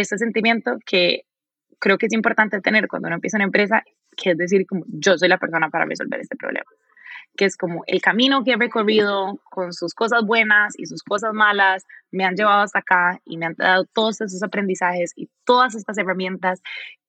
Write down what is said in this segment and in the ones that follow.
ese sentimiento que creo que es importante tener cuando uno empieza una empresa, que es decir, como yo soy la persona para resolver este problema, que es como el camino que he recorrido con sus cosas buenas y sus cosas malas, me han llevado hasta acá y me han dado todos esos aprendizajes y todas estas herramientas.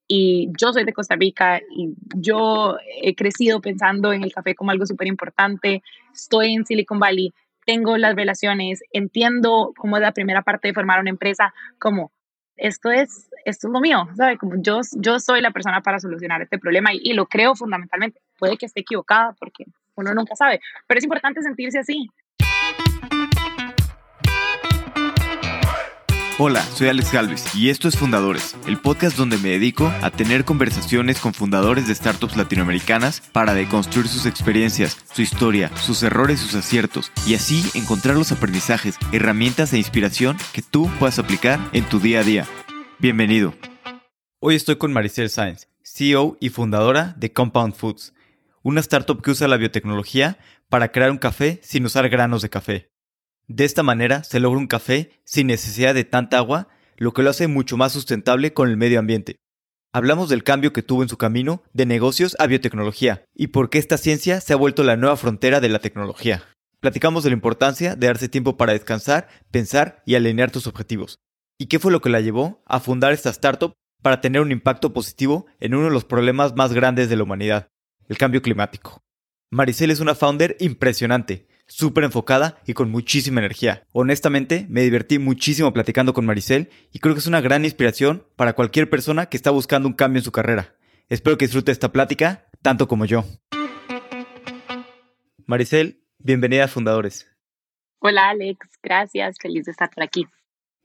Y yo soy de Costa Rica y yo he crecido pensando en el café como algo súper importante. Estoy en Silicon Valley, tengo las relaciones, entiendo cómo es la primera parte de formar una empresa, como esto es, esto es lo mío, ¿sabe? Como yo, yo soy la persona para solucionar este problema y, y lo creo fundamentalmente. Puede que esté equivocada porque uno nunca sabe, pero es importante sentirse así. Hola, soy Alex Galvez y esto es Fundadores, el podcast donde me dedico a tener conversaciones con fundadores de startups latinoamericanas para deconstruir sus experiencias, su historia, sus errores, sus aciertos y así encontrar los aprendizajes, herramientas e inspiración que tú puedas aplicar en tu día a día. Bienvenido. Hoy estoy con Maricel Sáenz, CEO y fundadora de Compound Foods, una startup que usa la biotecnología para crear un café sin usar granos de café. De esta manera se logra un café sin necesidad de tanta agua, lo que lo hace mucho más sustentable con el medio ambiente. Hablamos del cambio que tuvo en su camino de negocios a biotecnología y por qué esta ciencia se ha vuelto la nueva frontera de la tecnología. Platicamos de la importancia de darse tiempo para descansar, pensar y alinear tus objetivos. ¿Y qué fue lo que la llevó a fundar esta startup para tener un impacto positivo en uno de los problemas más grandes de la humanidad, el cambio climático? Maricel es una founder impresionante súper enfocada y con muchísima energía. Honestamente, me divertí muchísimo platicando con Maricel y creo que es una gran inspiración para cualquier persona que está buscando un cambio en su carrera. Espero que disfrute esta plática tanto como yo. Maricel, bienvenida a Fundadores. Hola Alex, gracias, feliz de estar por aquí.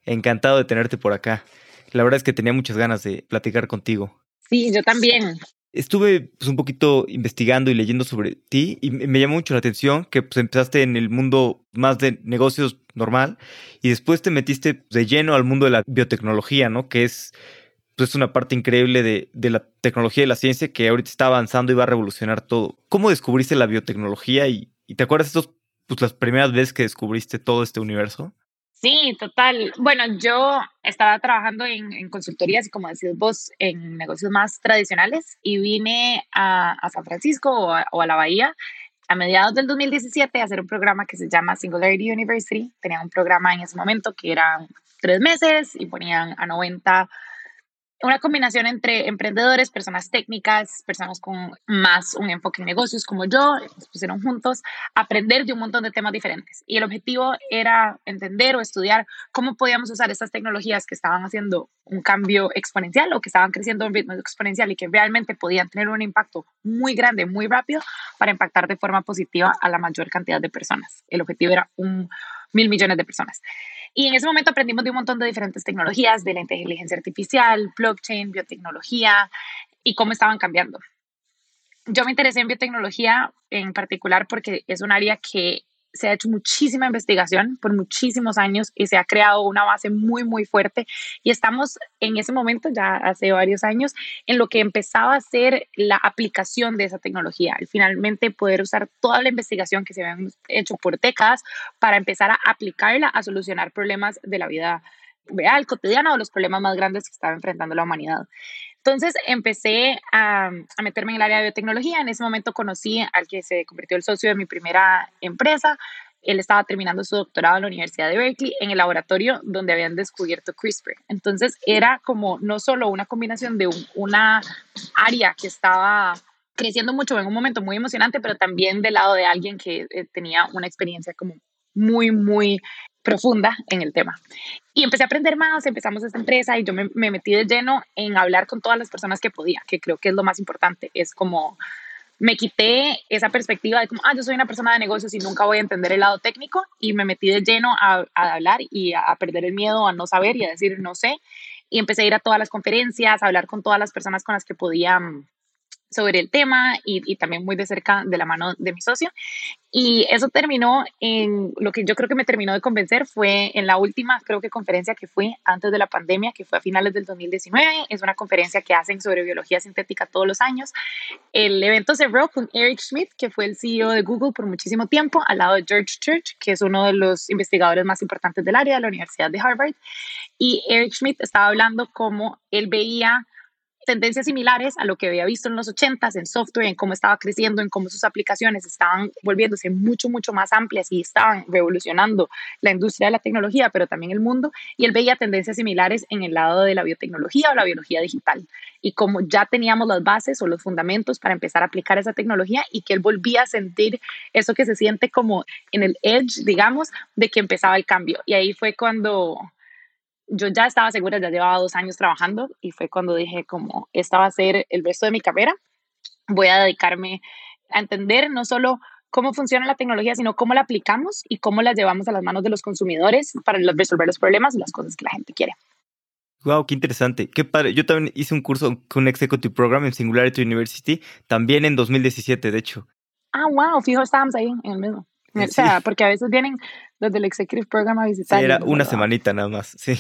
Encantado de tenerte por acá. La verdad es que tenía muchas ganas de platicar contigo. Sí, yo también estuve pues, un poquito investigando y leyendo sobre ti y me llamó mucho la atención que pues, empezaste en el mundo más de negocios normal y después te metiste de lleno al mundo de la biotecnología, ¿no? Que es pues, una parte increíble de, de, la tecnología y la ciencia que ahorita está avanzando y va a revolucionar todo. ¿Cómo descubriste la biotecnología y, y te acuerdas estos, pues, las primeras veces que descubriste todo este universo? Sí, total. Bueno, yo estaba trabajando en, consultorías y como decís vos, en negocios más tradicionales y vine a, San Francisco o a, la Bahía a mediados del 2017 a hacer un programa que se llama Singularity University. Tenía un programa en ese momento que eran tres meses y ponían a 90 una combinación entre emprendedores, personas técnicas, personas con más un enfoque en negocios como yo, nos pusieron juntos a aprender de un montón de temas diferentes. Y el objetivo era entender o estudiar cómo podíamos usar estas tecnologías que estaban haciendo un cambio exponencial o que estaban creciendo un ritmo exponencial y que realmente podían tener un impacto muy grande, muy rápido, para impactar de forma positiva a la mayor cantidad de personas. El objetivo era un mil millones de personas. Y en ese momento aprendimos de un montón de diferentes tecnologías, de la inteligencia artificial, blockchain, biotecnología y cómo estaban cambiando. Yo me interesé en biotecnología en particular porque es un área que se ha hecho muchísima investigación por muchísimos años y se ha creado una base muy, muy fuerte. Y estamos en ese momento, ya hace varios años, en lo que empezaba a ser la aplicación de esa tecnología. Y finalmente poder usar toda la investigación que se había hecho por décadas para empezar a aplicarla a solucionar problemas de la vida real, cotidiana o los problemas más grandes que estaba enfrentando la humanidad. Entonces empecé a, meterme en el área de biotecnología. En ese momento conocí al que se convirtió el socio de mi primera empresa. Él estaba terminando su doctorado en la Universidad de Berkeley en el laboratorio donde habían descubierto CRISPR. Entonces era como no solo una combinación de una área que estaba creciendo mucho en un momento muy emocionante, pero también del lado de alguien que eh, tenía una experiencia como muy, muy profunda en el tema. Y empecé a aprender más, empezamos esta empresa y yo me, metí de lleno en hablar con todas las personas que podía, que creo que es lo más importante. Es como me quité esa perspectiva de como, ah, yo soy una persona de negocios y nunca voy a entender el lado técnico y me metí de lleno a, hablar y a, perder el miedo a no saber y a decir no sé. Y empecé a ir a todas las conferencias, a hablar con todas las personas con las que podía mm, sobre el tema y, también muy de cerca de la mano de mi socio. Y eso terminó en lo que yo creo que me terminó de convencer fue en la última, creo que conferencia que fui antes de la pandemia, que fue a finales del 2019. Es una conferencia que hacen sobre biología sintética todos los años. El evento se cerró con Eric Schmidt, que fue el CEO de Google por muchísimo tiempo, al lado de George Church, que es uno de los investigadores más importantes del área de la Universidad de Harvard. Y Eric Schmidt estaba hablando cómo él veía tendencias similares a lo que había visto en los 80s en software, en cómo estaba creciendo, en cómo sus aplicaciones estaban volviéndose mucho, mucho más amplias y estaban revolucionando la industria de la tecnología, pero también el mundo. Y él veía tendencias similares en el lado de la biotecnología o la biología digital. Y como ya teníamos las bases o los fundamentos para empezar a aplicar esa tecnología y que él volvía a sentir eso que se siente como en el edge, digamos, de que empezaba el cambio. Y ahí fue cuando yo ya estaba segura, ya llevaba dos años trabajando y fue cuando dije como esta va a ser el resto de mi carrera. Voy a dedicarme a entender no solo cómo funciona la tecnología, sino cómo la aplicamos y cómo la llevamos a las manos de los consumidores para resolver los problemas y las cosas que la gente quiere. Wow, qué interesante. Qué padre. Yo también hice un curso con Executive Program en Singularity University, también en 2017, de hecho. Ah, wow, fijo, estábamos ahí en el mismo. O sea, porque a veces vienen los del Executive Program a visitar. Sí, era una semanita nada más, sí.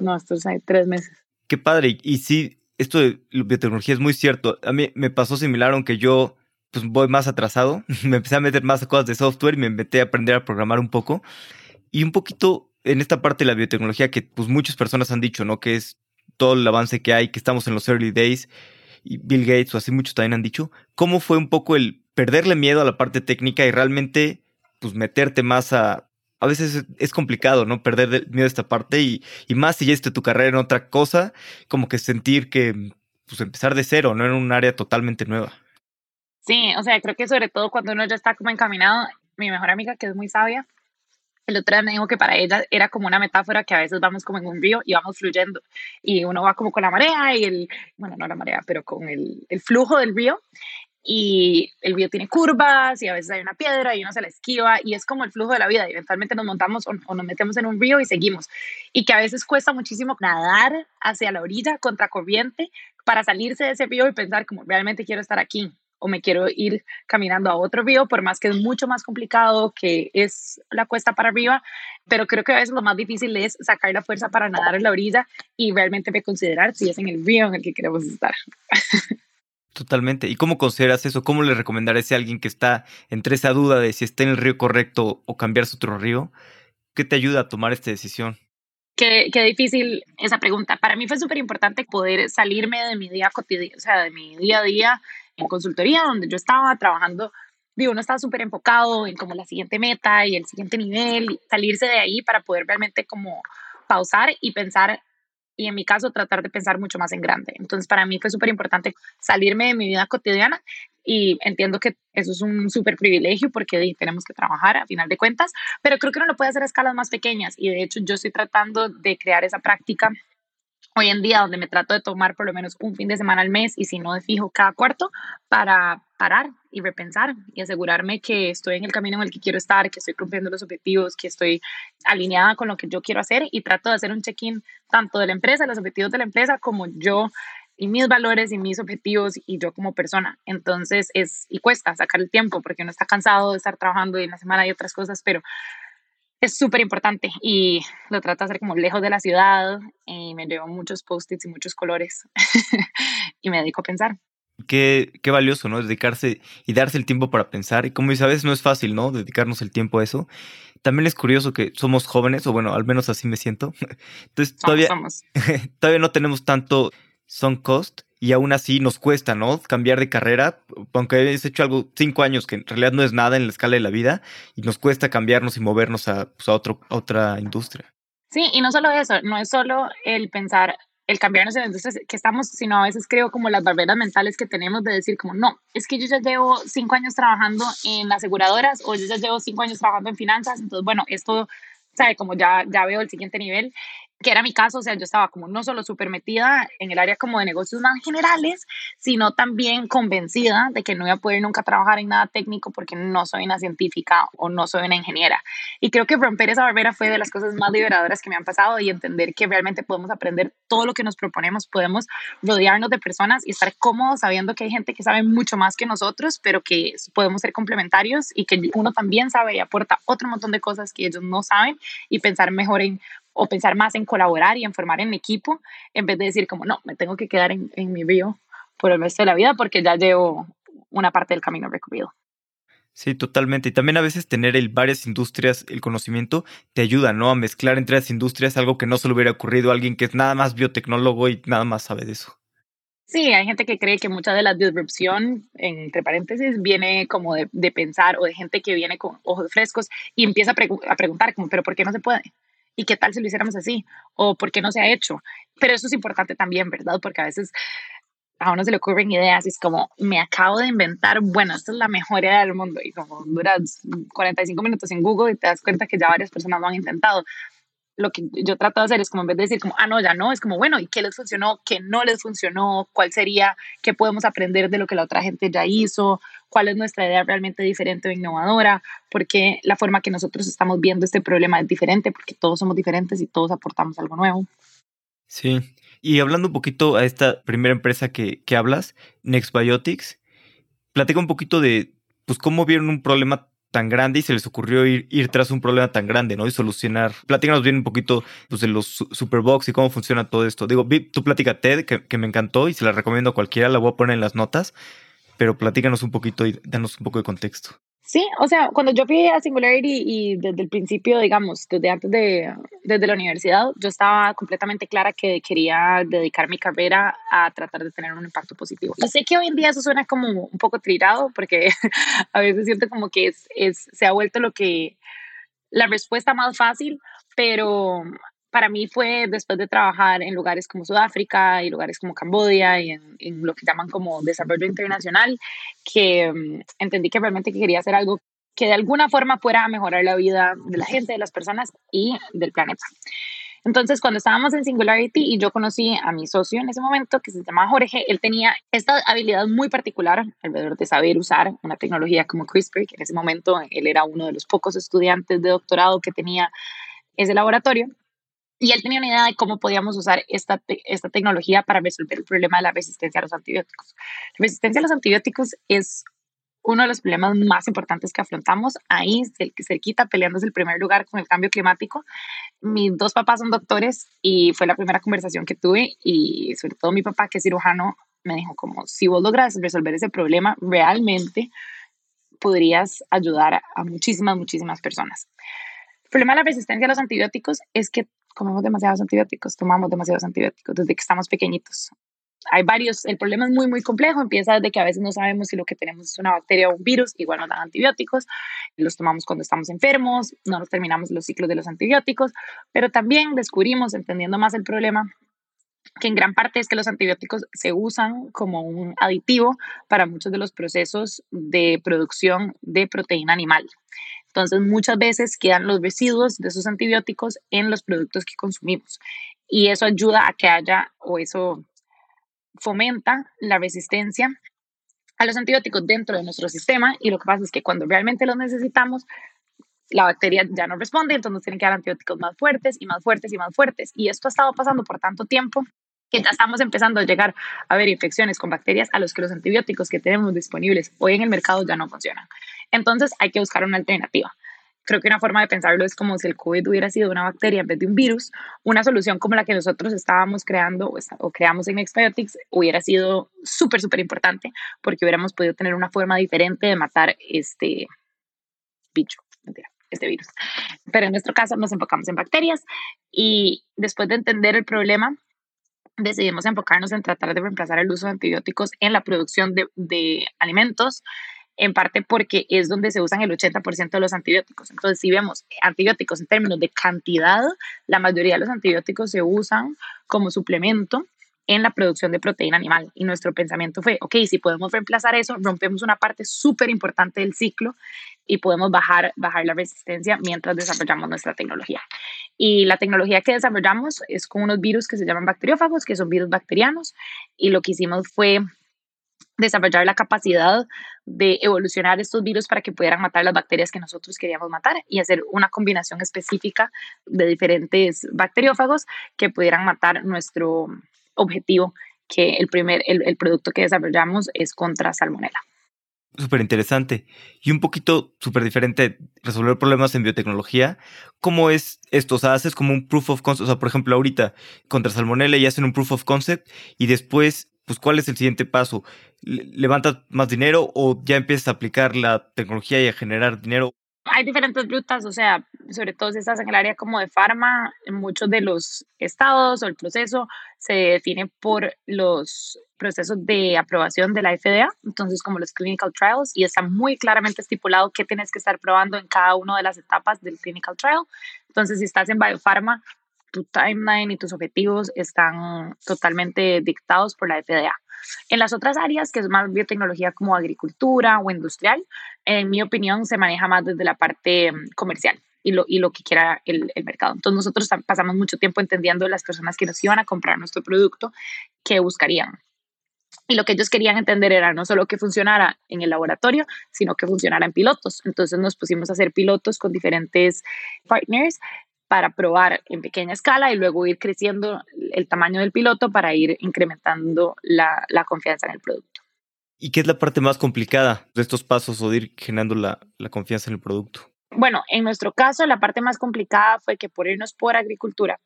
No, estos hay tres meses. Qué padre. Y sí, esto de biotecnología es muy cierto. A mí me pasó similar, aunque yo pues voy más atrasado. me empecé a meter más a cosas de software y me empecé a aprender a programar un poco. Y un poquito en esta parte de la biotecnología que pues muchas personas han dicho, ¿no? Que es todo el avance que hay, que estamos en los early days. Y Bill Gates o así muchos también han dicho. ¿Cómo fue un poco el perderle miedo a la parte técnica y realmente pues meterte más a... A veces es complicado, ¿no? Perder miedo a esta parte y, y más si ya esté tu carrera en otra cosa, como que sentir que, pues empezar de cero, ¿no? En un área totalmente nueva. Sí, o sea, creo que sobre todo cuando uno ya está como encaminado, mi mejor amiga, que es muy sabia, el otro día me dijo que para ella era como una metáfora que a veces vamos como en un río y vamos fluyendo y uno va como con la marea y el, bueno, no la marea, pero con el, el flujo del río y el río tiene curvas y a veces hay una piedra y uno se la esquiva y es como el flujo de la vida. Y eventualmente nos montamos o, nos metemos en un río y seguimos. Y que a veces cuesta muchísimo nadar hacia la orilla contra corriente para salirse de ese río y pensar como realmente quiero estar aquí o me quiero ir caminando a otro río, por más que es mucho más complicado, que es la cuesta para arriba, pero creo que a veces lo más difícil es sacar la fuerza para nadar en la orilla y realmente reconsiderar si es en el río en el que queremos estar. Totalmente. ¿Y cómo consideras eso? ¿Cómo le recomendarías a alguien que está entre esa duda de si está en el río correcto o cambiarse otro río? ¿Qué te ayuda a tomar esta decisión? Qué, qué difícil esa pregunta. Para mí fue súper importante poder salirme de mi día cotidiano, o sea, de mi día a día en consultoría, donde yo estaba trabajando. Digo, uno estaba súper enfocado en como la siguiente meta y el siguiente nivel, salirse de ahí para poder realmente como pausar y pensar y en mi caso tratar de pensar mucho más en grande. Entonces para mí fue súper importante salirme de mi vida cotidiana y entiendo que eso es un súper privilegio porque tenemos que trabajar a final de cuentas, pero creo que uno lo puede hacer a escalas más pequeñas y de hecho yo estoy tratando de crear esa práctica hoy en día donde me trato de tomar por lo menos un fin de semana al mes y si no de fijo cada cuarto para parar y repensar y asegurarme que estoy en el camino en el que quiero estar, que estoy cumpliendo los objetivos, que estoy alineada con lo que yo quiero hacer y trato de hacer un check-in tanto de la empresa, los objetivos de la empresa, como yo y mis valores y mis objetivos y yo como persona. Entonces es, y cuesta sacar el tiempo porque uno está cansado de estar trabajando y en la semana hay otras cosas, pero es súper importante y lo trato de hacer como lejos de la ciudad y me llevo muchos post-its y muchos colores y me dedico a pensar. Qué, qué valioso, ¿no? Dedicarse y darse el tiempo para pensar. Y como dices, a veces no es fácil, ¿no? Dedicarnos el tiempo a eso. También es curioso que somos jóvenes, o bueno, al menos así me siento. Entonces todavía, todavía no tenemos tanto sunk cost y aún así nos cuesta, ¿no? Cambiar de carrera, aunque hayas hecho algo cinco años que en realidad no es nada en la escala de la vida y nos cuesta cambiarnos y movernos a, pues, a, otro, otra industria. Sí, y no solo eso, no es solo el pensar, el cambiarnos de industria que estamos, sino a veces creo como las barreras mentales que tenemos de decir como, no, es que yo ya llevo cinco años trabajando en aseguradoras o yo ya llevo cinco años trabajando en finanzas, entonces bueno, esto, sabe, como ya, ya veo el siguiente nivel que era mi caso, o sea, yo estaba como no solo súper metida en el área como de negocios más generales, sino también convencida de que no iba a poder nunca trabajar en nada técnico porque no soy una científica o no soy una ingeniera. Y creo que romper esa barrera fue de las cosas más liberadoras que me han pasado y entender que realmente podemos aprender todo lo que nos proponemos, podemos rodearnos de personas y estar cómodos sabiendo que hay gente que sabe mucho más que nosotros, pero que podemos ser complementarios y que uno también sabe y aporta otro montón de cosas que ellos no saben y pensar mejor en o pensar más en colaborar y en formar en equipo, en vez de decir como, no, me tengo que quedar en, en mi río por el resto de la vida porque ya llevo una parte del camino recorrido. Sí, totalmente. Y también a veces tener el varias industrias, el conocimiento, te ayuda, ¿no? A mezclar entre las industrias algo que no se le hubiera ocurrido a alguien que es nada más biotecnólogo y nada más sabe de eso. Sí, hay gente que cree que mucha de la disrupción, entre paréntesis, viene como de, de pensar o de gente que viene con ojos frescos y empieza a, a preguntar como, pero ¿por qué no se puede? ¿Y qué tal si lo hiciéramos así? ¿O por qué no se ha hecho? Pero eso es importante también, ¿verdad? Porque a veces a uno se le ocurren ideas y es como, me acabo de inventar, bueno, esta es la mejor idea del mundo. Y como duras 45 minutos en Google y te das cuenta que ya varias personas lo han intentado lo que yo trato de hacer es como en vez de decir como, ah, no, ya no, es como, bueno, ¿y qué les funcionó? ¿Qué no les funcionó? ¿Cuál sería? ¿Qué podemos aprender de lo que la otra gente ya hizo? ¿Cuál es nuestra idea realmente diferente o innovadora? Porque la forma que nosotros estamos viendo este problema es diferente, porque todos somos diferentes y todos aportamos algo nuevo. Sí, y hablando un poquito a esta primera empresa que, que hablas, Nextbiotics, platica un poquito de, pues, cómo vieron un problema tan grande y se les ocurrió ir, ir tras un problema tan grande, ¿no? Y solucionar. Platícanos bien un poquito pues, de los Superbox y cómo funciona todo esto. Digo, vi tu plática TED, que, que me encantó y se la recomiendo a cualquiera, la voy a poner en las notas, pero platícanos un poquito y danos un poco de contexto. Sí, o sea, cuando yo fui a Singularity y desde el principio, digamos, desde antes de, desde la universidad, yo estaba completamente clara que quería dedicar mi carrera a tratar de tener un impacto positivo. Y sé que hoy en día eso suena como un poco trirado, porque a veces siento como que es, es, se ha vuelto lo que, la respuesta más fácil, pero para mí fue después de trabajar en lugares como Sudáfrica y lugares como Camboya y en, lo que llaman como desarrollo internacional, que um, entendí que realmente quería hacer algo que de alguna forma fuera a mejorar la vida de la gente, de las personas y del planeta. Entonces, cuando estábamos en Singularity y yo conocí a mi socio en ese momento, que se llamaba Jorge, él tenía esta habilidad muy particular alrededor de saber usar una tecnología como CRISPR, que en ese momento él era uno de los pocos estudiantes de doctorado que tenía ese laboratorio. Y él tenía una idea de cómo podíamos usar esta, esta tecnología para resolver el problema de la resistencia a los antibióticos. La resistencia a los antibióticos es uno de los problemas más importantes que afrontamos. Ahí, cerquita, peleándose el primer lugar con el cambio climático. Mis dos papás son doctores y fue la primera conversación que tuve y sobre todo mi papá, que es cirujano, me dijo como, si vos logras resolver ese problema, realmente podrías ayudar a muchísimas, muchísimas personas. El problema de la resistencia a los antibióticos es que comemos demasiados antibióticos, tomamos demasiados antibióticos desde que estamos pequeñitos. Hay varios, el problema es muy, muy complejo, empieza desde que a veces no sabemos si lo que tenemos es una bacteria o un virus, igual nos dan antibióticos, los tomamos cuando estamos enfermos, no nos terminamos los ciclos de los antibióticos, pero también descubrimos, entendiendo más el problema, que en gran parte es que los antibióticos se usan como un aditivo para muchos de los procesos de producción de proteína animal. Entonces, muchas veces quedan los residuos de esos antibióticos en los productos que consumimos. Y eso ayuda a que haya, o eso fomenta la resistencia a los antibióticos dentro de nuestro sistema. Y lo que pasa es que cuando realmente los necesitamos, la bacteria ya no responde, entonces tienen que dar antibióticos más fuertes y más fuertes y más fuertes. Y esto ha estado pasando por tanto tiempo que ya estamos empezando a llegar a ver infecciones con bacterias a los que los antibióticos que tenemos disponibles hoy en el mercado ya no funcionan. Entonces hay que buscar una alternativa. Creo que una forma de pensarlo es como si el COVID hubiera sido una bacteria en vez de un virus. Una solución como la que nosotros estábamos creando o, creamos en Exbiotics hubiera sido súper, súper importante porque hubiéramos podido tener una forma diferente de matar este bicho, este virus. Pero en nuestro caso nos enfocamos en bacterias y después de entender el problema, decidimos enfocarnos en tratar de reemplazar el uso de antibióticos en la producción de, alimentos, en parte porque es donde se usan el 80% de los antibióticos. Entonces, si vemos antibióticos en términos de cantidad, la mayoría de los antibióticos se usan como suplemento en la producción de proteína animal. Y nuestro pensamiento fue, ok, si podemos reemplazar eso, rompemos una parte súper importante del ciclo y podemos bajar, bajar la resistencia mientras desarrollamos nuestra tecnología. Y la tecnología que desarrollamos es con unos virus que se llaman bacteriófagos, que son virus bacterianos. Y lo que hicimos fue desarrollar la capacidad de evolucionar estos virus para que pudieran matar las bacterias que nosotros queríamos matar y hacer una combinación específica de diferentes bacteriófagos que pudieran matar nuestro objetivo, que el primer, el, el producto que desarrollamos es contra salmonella. Súper interesante. Y un poquito súper diferente resolver problemas en biotecnología. ¿Cómo es esto? O sea, haces como un proof of concept. O sea, por ejemplo, ahorita contra Salmonella y hacen un proof of concept y después, pues, ¿cuál es el siguiente paso? ¿Levantas más dinero o ya empiezas a aplicar la tecnología y a generar dinero? Hay diferentes rutas, o sea, sobre todo si estás en el área como de farma, muchos de los estados o el proceso se define por los procesos de aprobación de la FDA, entonces como los clinical trials, y está muy claramente estipulado qué tienes que estar probando en cada una de las etapas del clinical trial. Entonces, si estás en biopharma, tu timeline y tus objetivos están totalmente dictados por la FDA. En las otras áreas, que es más biotecnología como agricultura o industrial, en mi opinión, se maneja más desde la parte mm, comercial y lo, y lo que quiera el, el, mercado. Entonces nosotros pasamos mucho tiempo entendiendo las personas que nos iban a comprar nuestro producto, qué buscarían. Y lo que ellos querían entender era no solo que funcionara en el laboratorio, sino que funcionara en pilotos. Entonces nos pusimos a hacer pilotos con diferentes partners para probar en pequeña escala y luego ir creciendo el tamaño del piloto para ir incrementando la, la confianza en el producto. ¿Y qué es la parte más complicada de estos pasos o de ir generando la, la confianza en el producto? Bueno, en nuestro caso, la parte más complicada fue que por irnos por agricultura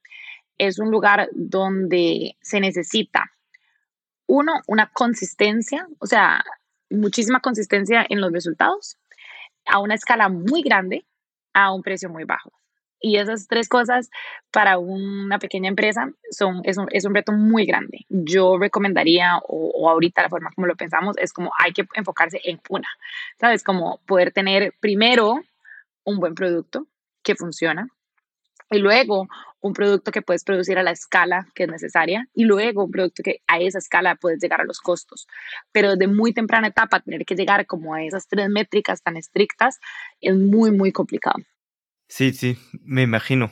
es un lugar donde se necesita, uno, una consistencia, o sea, muchísima consistencia en los resultados, a una escala muy grande, a un precio muy bajo. Y esas tres cosas para una pequeña empresa son, es, un, es un reto muy grande. Yo recomendaría, o, o, ahorita la forma como lo pensamos, es como hay que enfocarse en una, ¿sabes? Como poder tener primero un buen producto que funciona y luego un producto que puedes producir a la escala que es necesaria y luego un producto que a esa escala puedes llegar a los costos. Pero desde muy temprana etapa tener que llegar como a esas tres métricas tan estrictas es muy, muy complicado. Sí, sí, me imagino.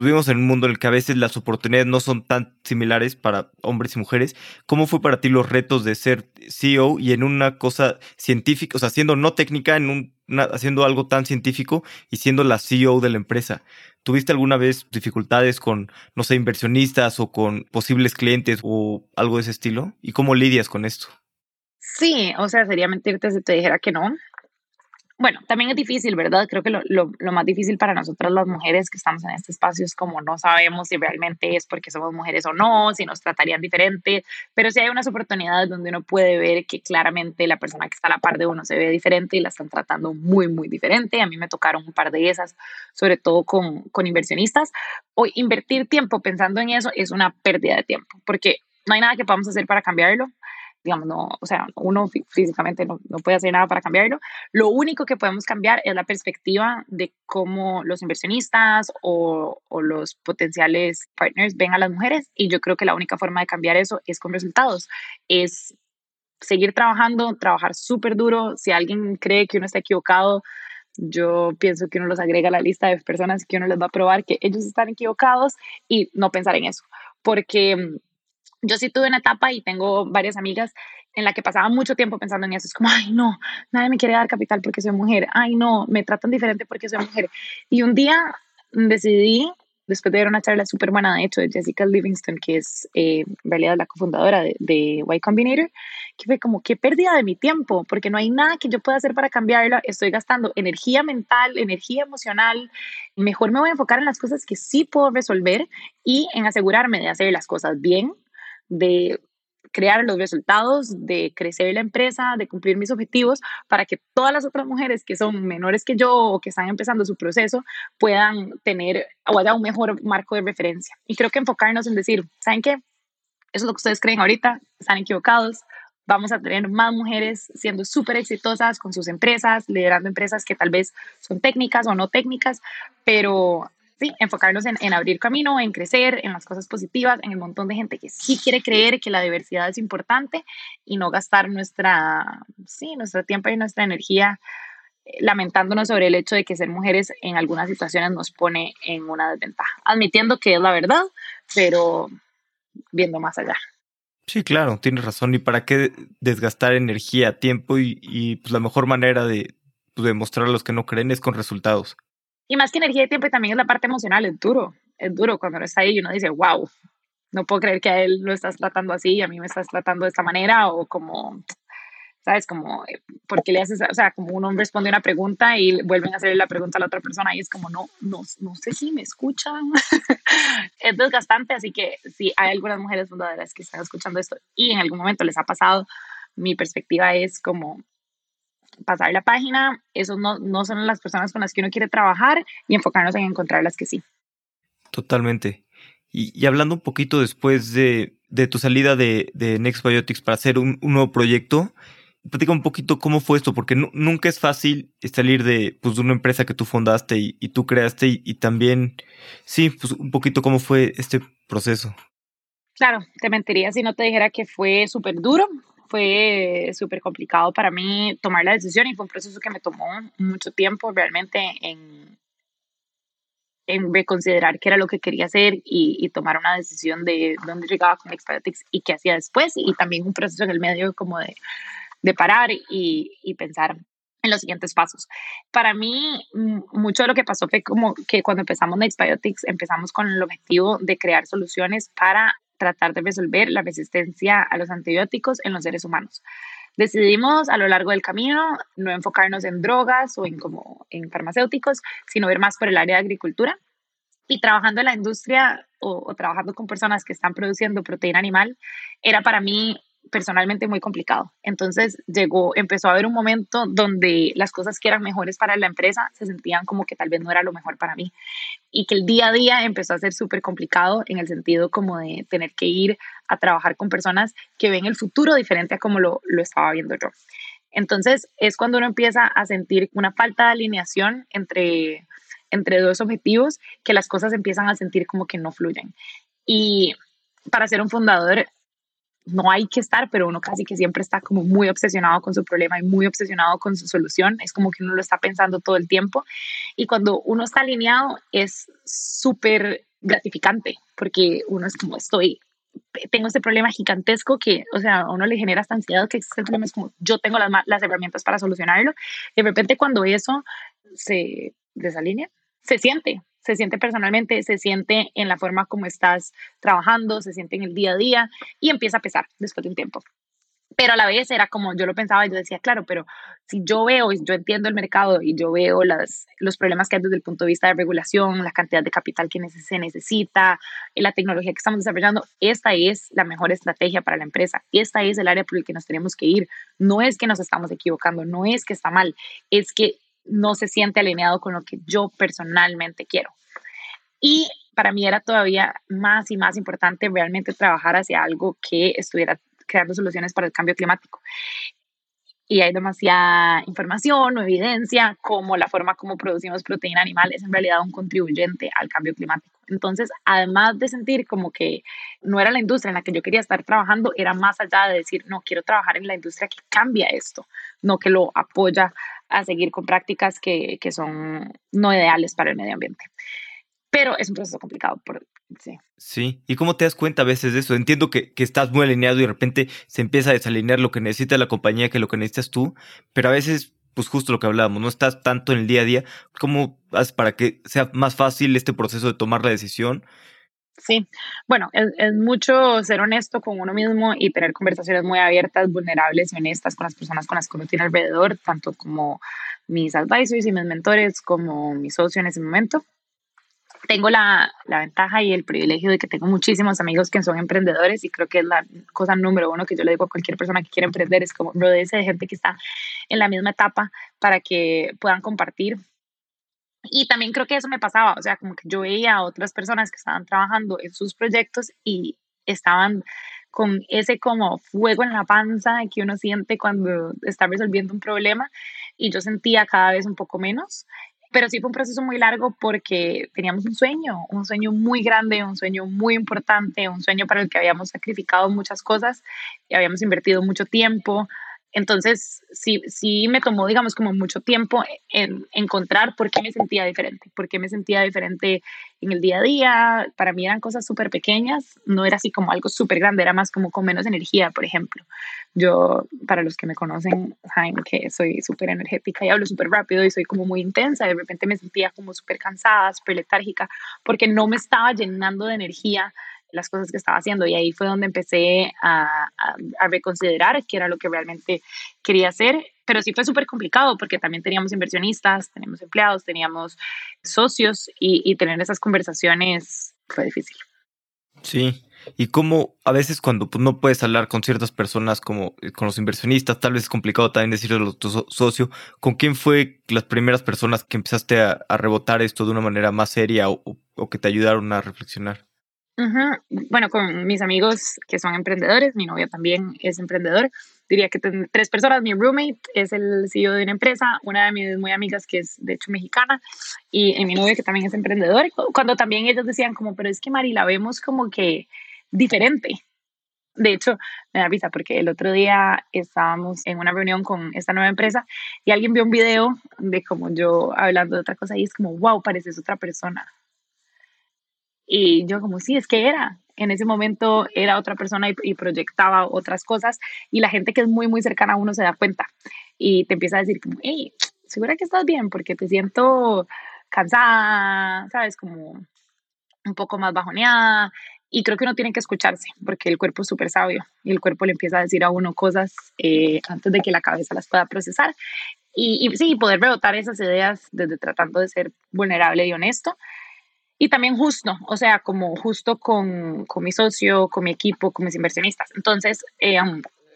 Vivimos en un mundo en el que a veces las oportunidades no son tan similares para hombres y mujeres. ¿Cómo fue para ti los retos de ser CEO y en una cosa científica, o sea, siendo no técnica, en un, haciendo algo tan científico y siendo la CEO de la empresa? ¿Tuviste alguna vez dificultades con, no sé, inversionistas o con posibles clientes o algo de ese estilo? ¿Y cómo lidias con esto? Sí, o sea, sería mentirte si te dijera que no bueno, también es difícil, ¿verdad? Creo que lo, más difícil para nosotras las mujeres que estamos en este espacio es como no sabemos si realmente es porque somos mujeres o no, si nos tratarían diferente, pero sí hay unas oportunidades donde uno puede ver que claramente la persona que está a la par de uno se ve diferente y la están tratando muy, muy diferente. A mí me tocaron un par de esas, sobre todo con, con inversionistas. O invertir tiempo pensando en eso es una pérdida de tiempo, porque no hay nada que podamos hacer para cambiarlo digamos, no, o sea, uno físicamente no, no, puede hacer nada para cambiarlo. Lo único que podemos cambiar es la perspectiva de cómo los inversionistas o, o, los potenciales partners ven a las mujeres y yo creo que la única forma de cambiar eso es con resultados, es seguir trabajando, trabajar súper duro. Si alguien cree que uno está equivocado, yo pienso que uno los agrega a la lista de personas que uno les va a probar que ellos están equivocados y no pensar en eso, porque yo sí tuve una etapa y tengo varias amigas en la que pasaba mucho tiempo pensando en eso. Es como, ay, no, nadie me quiere dar capital porque soy mujer. Ay, no, me tratan diferente porque soy mujer. Y un día decidí, después de ver una charla súper buena, de hecho, de Jessica Livingston, que es eh, en realidad la cofundadora de, de Y Combinator, que fue como, qué pérdida de mi tiempo, porque no hay nada que yo pueda hacer para cambiarla. Estoy gastando energía mental, energía emocional. Mejor me voy a enfocar en las cosas que sí puedo resolver y en asegurarme de hacer las cosas bien de crear los resultados, de crecer la empresa, de cumplir mis objetivos, para que todas las otras mujeres que son menores que yo o que están empezando su proceso puedan tener o haya un mejor marco de referencia. Y creo que enfocarnos en decir, ¿saben qué? Eso es lo que ustedes creen ahorita, están equivocados. Vamos a tener más mujeres siendo súper exitosas con sus empresas, liderando empresas que tal vez son técnicas o no técnicas, pero sí, enfocarnos en, en, abrir camino, en crecer, en las cosas positivas, en el montón de gente que sí quiere creer que la diversidad es importante y no gastar nuestra, sí, nuestro tiempo y nuestra energía lamentándonos sobre el hecho de que ser mujeres en algunas situaciones nos pone en una desventaja, admitiendo que es la verdad, pero viendo más allá. Sí, claro, tienes razón. ¿Y para qué desgastar energía, tiempo y, pues la mejor manera de pues, demostrar a los que no creen es con resultados? Y más que energía y tiempo, también es la parte emocional, es duro, es duro cuando uno está ahí y uno dice, wow, no puedo creer que a él lo estás tratando así y a mí me estás tratando de esta manera o como ¿sabes? Como, eh, ¿por qué le haces? O sea, como uno responde una pregunta y vuelven a hacerle la pregunta a la otra persona y es como, no, no, no sé si me escuchan. es desgastante, así que si hay algunas mujeres fundadoras que están escuchando esto y en algún momento les ha pasado, mi perspectiva es como pasar la página, esos no, no son las personas con las que uno quiere trabajar y enfocarnos en encontrar las que sí. Totalmente. Y, hablando un poquito después de, de tu salida de, de Next Biotics para hacer un, un nuevo proyecto, platica un poquito cómo fue esto, porque nunca es fácil salir de, pues, de una empresa que tú fundaste y, tú creaste y, también, sí, pues un poquito cómo fue este proceso. Claro, te mentiría si no te dijera que fue súper duro, fue súper complicado para mí tomar la decisión y fue un proceso que me tomó mucho tiempo realmente en, en reconsiderar qué era lo que quería hacer y, tomar una decisión de dónde llegaba con Expediatics y qué hacía después y también un proceso en el medio como de de parar y, y pensar en los siguientes pasos. Para mí, mucho de lo que pasó fue como que cuando empezamos Nextbiotics, empezamos con el objetivo de crear soluciones para tratar de resolver la resistencia a los antibióticos en los seres humanos. Decidimos a lo largo del camino no enfocarnos en drogas o en, como, en farmacéuticos, sino ver más por el área de agricultura. Y trabajando en la industria o, o trabajando con personas que están produciendo proteína animal, era para mí personalmente muy complicado. Entonces llegó, empezó a haber un momento donde las cosas que eran mejores para la empresa se sentían como que tal vez no era lo mejor para mí y que el día a día empezó a ser súper complicado en el sentido como de tener que ir a trabajar con personas que ven el futuro diferente a como lo, lo estaba viendo yo. Entonces es cuando uno empieza a sentir una falta de alineación entre, entre dos objetivos que las cosas empiezan a sentir como que no fluyen. Y para ser un fundador no hay que estar, pero uno casi que siempre está como muy obsesionado con su problema y muy obsesionado con su solución. Es como que uno lo está pensando todo el tiempo. Y cuando uno está alineado es súper gratificante porque uno es como estoy, tengo este problema gigantesco que, o sea, a uno le genera esta ansiedad que el problema es como yo tengo las, herramientas para solucionarlo. De repente cuando eso se desalinea, se siente, se siente personalmente, se siente en la forma como estás trabajando, se siente en el día a día y empieza a pesar después de un tiempo. Pero a la vez era como yo lo pensaba yo decía, claro, pero si yo veo yo entiendo el mercado y yo veo las, los problemas que hay desde el punto de vista de regulación, la cantidad de capital que se necesita, la tecnología que estamos desarrollando, esta es la mejor estrategia para la empresa. Esta es el área por el que nos tenemos que ir. No es que nos estamos equivocando, no es que está mal, es que no se siente alineado con lo que yo personalmente quiero. Y para mí era todavía más y más importante realmente trabajar hacia algo que estuviera creando soluciones para el cambio climático. Y hay demasiada información o evidencia como la forma como producimos proteína animal es en realidad un contribuyente al cambio climático. Entonces, además de sentir como que no era la industria en la que yo quería estar trabajando, era más allá de decir, no, quiero trabajar en la industria que cambia esto, no que lo apoya a seguir con prácticas que, que son no ideales para el medio ambiente. Pero es un proceso complicado. Sí. sí. ¿Y cómo te das cuenta a veces de eso? Entiendo que, que, estás muy alineado y de repente se empieza a desalinear lo que necesita la compañía que lo que necesitas tú, pero a veces, pues justo lo que hablábamos, no estás tanto en el día a día. ¿Cómo haces para que sea más fácil este proceso de tomar la decisión? Sí, bueno, es, es, mucho ser honesto con uno mismo y tener conversaciones muy abiertas, vulnerables y honestas con las personas con las que uno tiene alrededor, tanto como mis advisors y mis mentores, como mi socio en ese momento. Tengo la, la ventaja y el privilegio de que tengo muchísimos amigos que son emprendedores y creo que es la cosa número uno que yo le digo a cualquier persona que quiere emprender, es como rodearse de gente que está en la misma etapa para que puedan compartir y también creo que eso me pasaba, o sea, como que yo veía a otras personas que estaban trabajando en sus proyectos y estaban con ese como fuego en la panza que uno siente cuando está resolviendo un problema y yo sentía cada vez un poco menos. Pero sí fue un proceso muy largo porque teníamos un sueño, un sueño muy grande, un sueño muy importante, un sueño para el que habíamos sacrificado muchas cosas y habíamos invertido mucho tiempo Entonces, sí, sí me tomó, digamos, como mucho tiempo en encontrar por qué me sentía diferente, por qué me sentía diferente en el día a día. Para mí eran cosas súper pequeñas, no era así como algo súper grande, era más como con menos energía, por ejemplo. Yo, para los que me conocen, saben que soy súper energética y hablo súper rápido y soy como muy intensa. De repente me sentía como súper cansada, súper letárgica, porque no me estaba llenando de energía las cosas que estaba haciendo y ahí fue donde empecé a, a, reconsiderar qué era lo que realmente quería hacer, pero sí fue súper complicado porque también teníamos inversionistas, teníamos empleados, teníamos socios y, tener esas conversaciones fue difícil. Sí, y como a veces cuando pues, no puedes hablar con ciertas personas como eh, con los inversionistas, tal vez es complicado también decirle a tu socio, ¿con quién fue las primeras personas que empezaste a, a rebotar esto de una manera más seria o, o que te ayudaron a reflexionar? Bueno, con mis amigos que son emprendedores, mi novio también es emprendedor. Diría que tres personas, mi roommate es el CEO de una empresa, una de mis muy amigas que es de hecho mexicana y, mi novio que también es emprendedor. Cuando también ellos decían como, pero es que Mari, la vemos como que diferente. De hecho, me da risa porque el otro día estábamos en una reunión con esta nueva empresa y alguien vio un video de como yo hablando de otra cosa y es como, wow, pareces otra persona y yo como, sí, es que era. En ese momento era otra persona y, proyectaba otras cosas y la gente que es muy, muy cercana a uno se da cuenta y te empieza a decir como, hey, ¿segura que estás bien? Porque te siento cansada, ¿sabes? Como un poco más bajoneada. Y creo que uno tiene que escucharse, porque el cuerpo es súper sabio y el cuerpo le empieza a decir a uno cosas eh, antes de que la cabeza las pueda procesar. Y, y sí, poder rebotar esas ideas desde tratando de ser vulnerable y honesto y también justo, o sea, como justo con, con mi socio, con mi equipo, con mis inversionistas. Entonces, eh,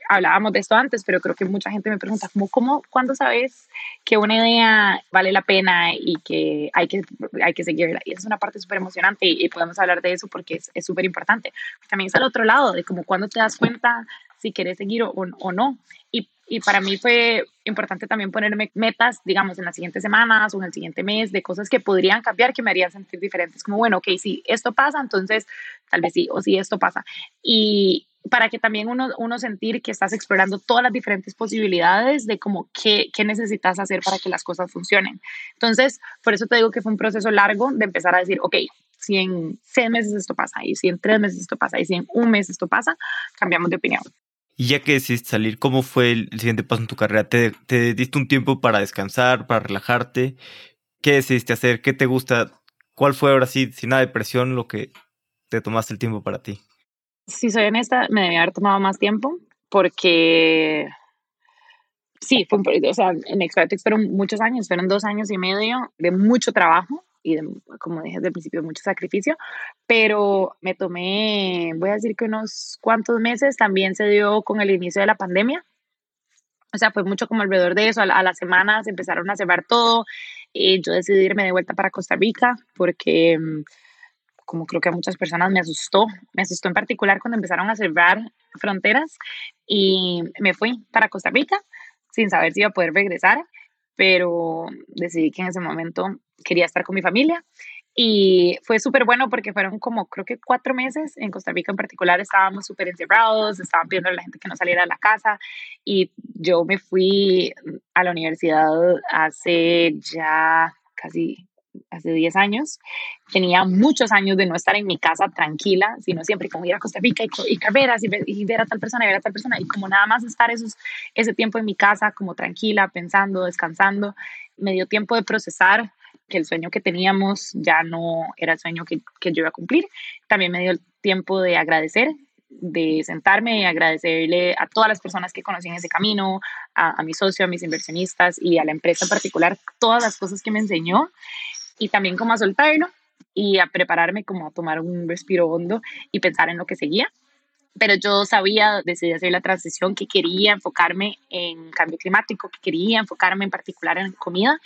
hablábamos de esto antes, pero creo que mucha gente me pregunta, ¿cómo, cómo, ¿cuándo sabes que una idea vale la pena y que hay que, hay que seguirla? Y esa es una parte súper emocionante y, podemos hablar de eso porque es súper importante. También es al otro lado, de como cuando te das cuenta si quieres seguir o, o no. Y, y, para mí fue importante también ponerme metas, digamos, en las siguientes semanas o en el siguiente mes de cosas que podrían cambiar, que me harían sentir diferentes. Como, bueno, ok, si esto pasa, entonces tal vez sí, o si esto pasa. Y, para que también uno, uno sentir que estás explorando todas las diferentes posibilidades de como qué, qué necesitas hacer para que las cosas funcionen. Entonces, por eso te digo que fue un proceso largo de empezar a decir, ok, si en seis meses esto pasa, y si en tres meses esto pasa, y si en un mes esto pasa, cambiamos de opinión. Y ya que decidiste salir, ¿cómo fue el, siguiente paso en tu carrera? ¿Te, ¿Te, diste un tiempo para descansar, para relajarte? ¿Qué decidiste hacer? ¿Qué te gusta? ¿Cuál fue ahora sí, sin nada de presión, lo que te tomaste el tiempo para ti? Si soy honesta, me debía haber tomado más tiempo porque sí, fue un, o sea, en Expertix fueron muchos años, fueron dos años y medio de mucho trabajo y como dije desde el principio, mucho sacrificio, pero me tomé, voy a decir que unos cuantos meses, también se dio con el inicio de la pandemia, o sea, fue mucho como alrededor de eso, a, las semanas empezaron a cerrar todo, y yo decidí irme de vuelta para Costa Rica porque mm, como creo que a muchas personas me asustó, me asustó en particular cuando empezaron a cerrar fronteras y me fui para Costa Rica sin saber si iba a poder regresar, pero decidí que en ese momento quería estar con mi familia y fue súper bueno porque fueron como creo que cuatro meses en Costa Rica en particular estábamos súper encerrados, estaban pidiendo a la gente que no saliera de la casa y yo me fui a la universidad hace ya casi hace 10 años, tenía muchos años de no estar en mi casa tranquila, sino siempre como ir a Costa Rica y, carreras y, y, ver a tal persona y ver a tal persona y como nada más estar esos, ese tiempo en mi casa como tranquila, pensando, descansando, me dio tiempo de procesar que el sueño que teníamos ya no era el sueño que, que yo iba a cumplir. También me dio el tiempo de agradecer de sentarme y agradecerle a todas las personas que conocí en ese camino, a, a, mi socio, a mis inversionistas y a la empresa en particular, todas las cosas que me enseñó y también como a soltarlo y a prepararme como a tomar un respiro hondo y pensar en lo que seguía. Pero yo sabía, decidí hacer la transición, que quería enfocarme en cambio climático, que quería enfocarme en particular en comida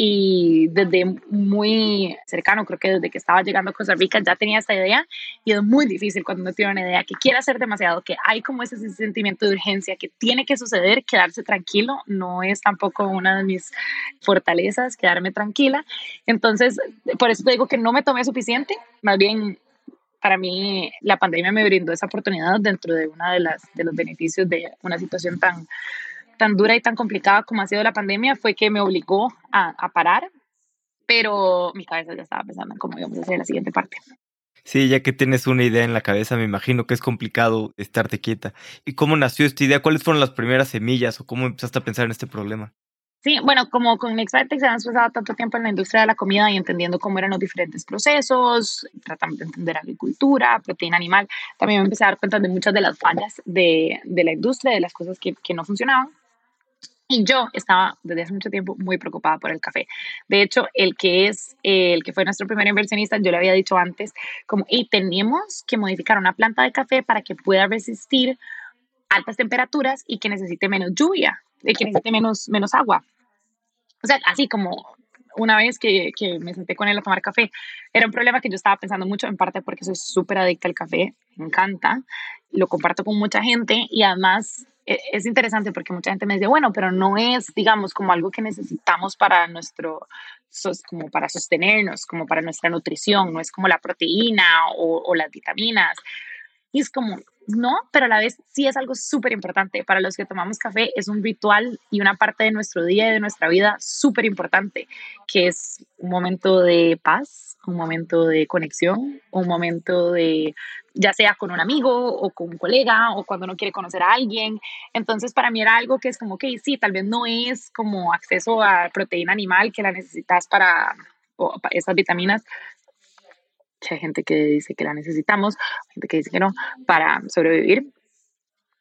y desde muy cercano, creo que desde que estaba llegando a Costa Rica ya tenía esta idea y es muy difícil cuando uno tiene una idea que quiere hacer demasiado, que hay como ese sentimiento de urgencia, que tiene que suceder, quedarse tranquilo, no es tampoco una de mis fortalezas, quedarme tranquila. Entonces, por eso te digo que no me tomé suficiente, más bien para mí la pandemia me brindó esa oportunidad dentro de una de las de los beneficios de una situación tan tan dura y tan complicada como ha sido la pandemia fue que me obligó a, a parar, pero mi cabeza ya estaba pensando en cómo íbamos a hacer la siguiente parte. Sí, ya que tienes una idea en la cabeza, me imagino que es complicado estarte quieta. ¿Y cómo nació esta idea? ¿Cuáles fueron las primeras semillas o cómo empezaste a pensar en este problema? Sí, bueno, como con Nextbiotics hemos pasado tanto tiempo en la industria de la comida y entendiendo cómo eran los diferentes procesos, tratando de entender agricultura, proteína animal, también me empecé a dar cuenta de muchas de las fallas de, de la industria, de las cosas que, que no funcionaban. Y yo estaba desde hace mucho tiempo muy preocupada por el café. De hecho, el que es el que fue nuestro primer inversionista, yo le había dicho antes, como, y tenemos que modificar una planta de café para que pueda resistir altas temperaturas y que necesite menos lluvia de que necesite menos, menos agua. O sea, así como una vez que, que, me senté con él a tomar café, era un problema que yo estaba pensando mucho, en parte porque soy súper adicta al café, me encanta, lo comparto con mucha gente y además es interesante porque mucha gente me dice, bueno, pero no es, digamos, como algo que necesitamos para nuestro, como para sostenernos, como para nuestra nutrición, no es como la proteína o, o las vitaminas. Y es como, no, pero a la vez sí es algo súper importante. Para los que tomamos café es un ritual y una parte de nuestro día y de nuestra vida súper importante, que es un momento de paz, un momento de conexión, un momento de, ya sea con un amigo o con un colega o cuando uno quiere conocer a alguien. Entonces para mí era algo que es como, que sí, tal vez no es como acceso a proteína animal que la necesitas para, para esas vitaminas, hay gente que dice que la necesitamos, gente que dice que no, para sobrevivir.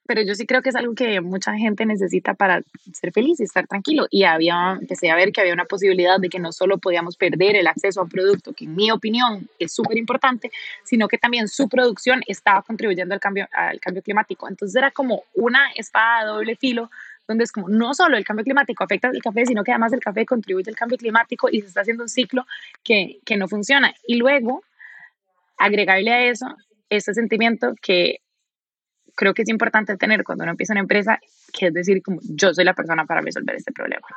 Pero yo sí creo que es algo que mucha gente necesita para ser feliz y estar tranquilo. Y había, empecé a ver que había una posibilidad de que no solo podíamos perder el acceso a un producto, que en mi opinión es súper importante, sino que también su producción estaba contribuyendo al cambio, al cambio climático. Entonces era como una espada doble filo donde es como no solo el cambio climático afecta al café, sino que además el café contribuye al cambio climático y se está haciendo un ciclo que, que no funciona. Y luego agregarle a eso ese sentimiento que creo que es importante tener cuando uno empieza una empresa, que es decir, como yo soy la persona para resolver este problema,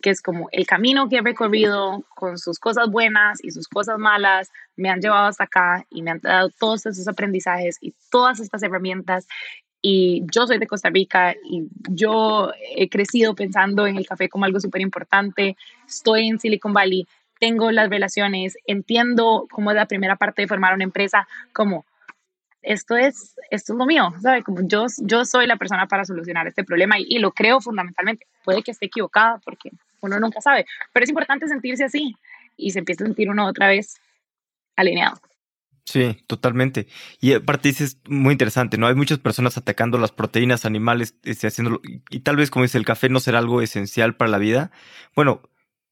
que es como el camino que he recorrido con sus cosas buenas y sus cosas malas, me han llevado hasta acá y me han dado todos esos aprendizajes y todas estas herramientas. Y yo soy de Costa Rica y yo he crecido pensando en el café como algo súper importante. Estoy en Silicon Valley, tengo las relaciones, entiendo cómo es la primera parte de formar una empresa, como esto es, esto es lo mío, ¿sabe? Como yo, yo soy la persona para solucionar este problema y, y lo creo fundamentalmente. Puede que esté equivocada porque uno nunca sabe, pero es importante sentirse así y se empieza a sentir uno otra vez alineado. Sí, totalmente. Y aparte dices, muy interesante, ¿no? Hay muchas personas atacando las proteínas animales, este, haciéndolo, y tal vez, como dice, el café no será algo esencial para la vida. Bueno,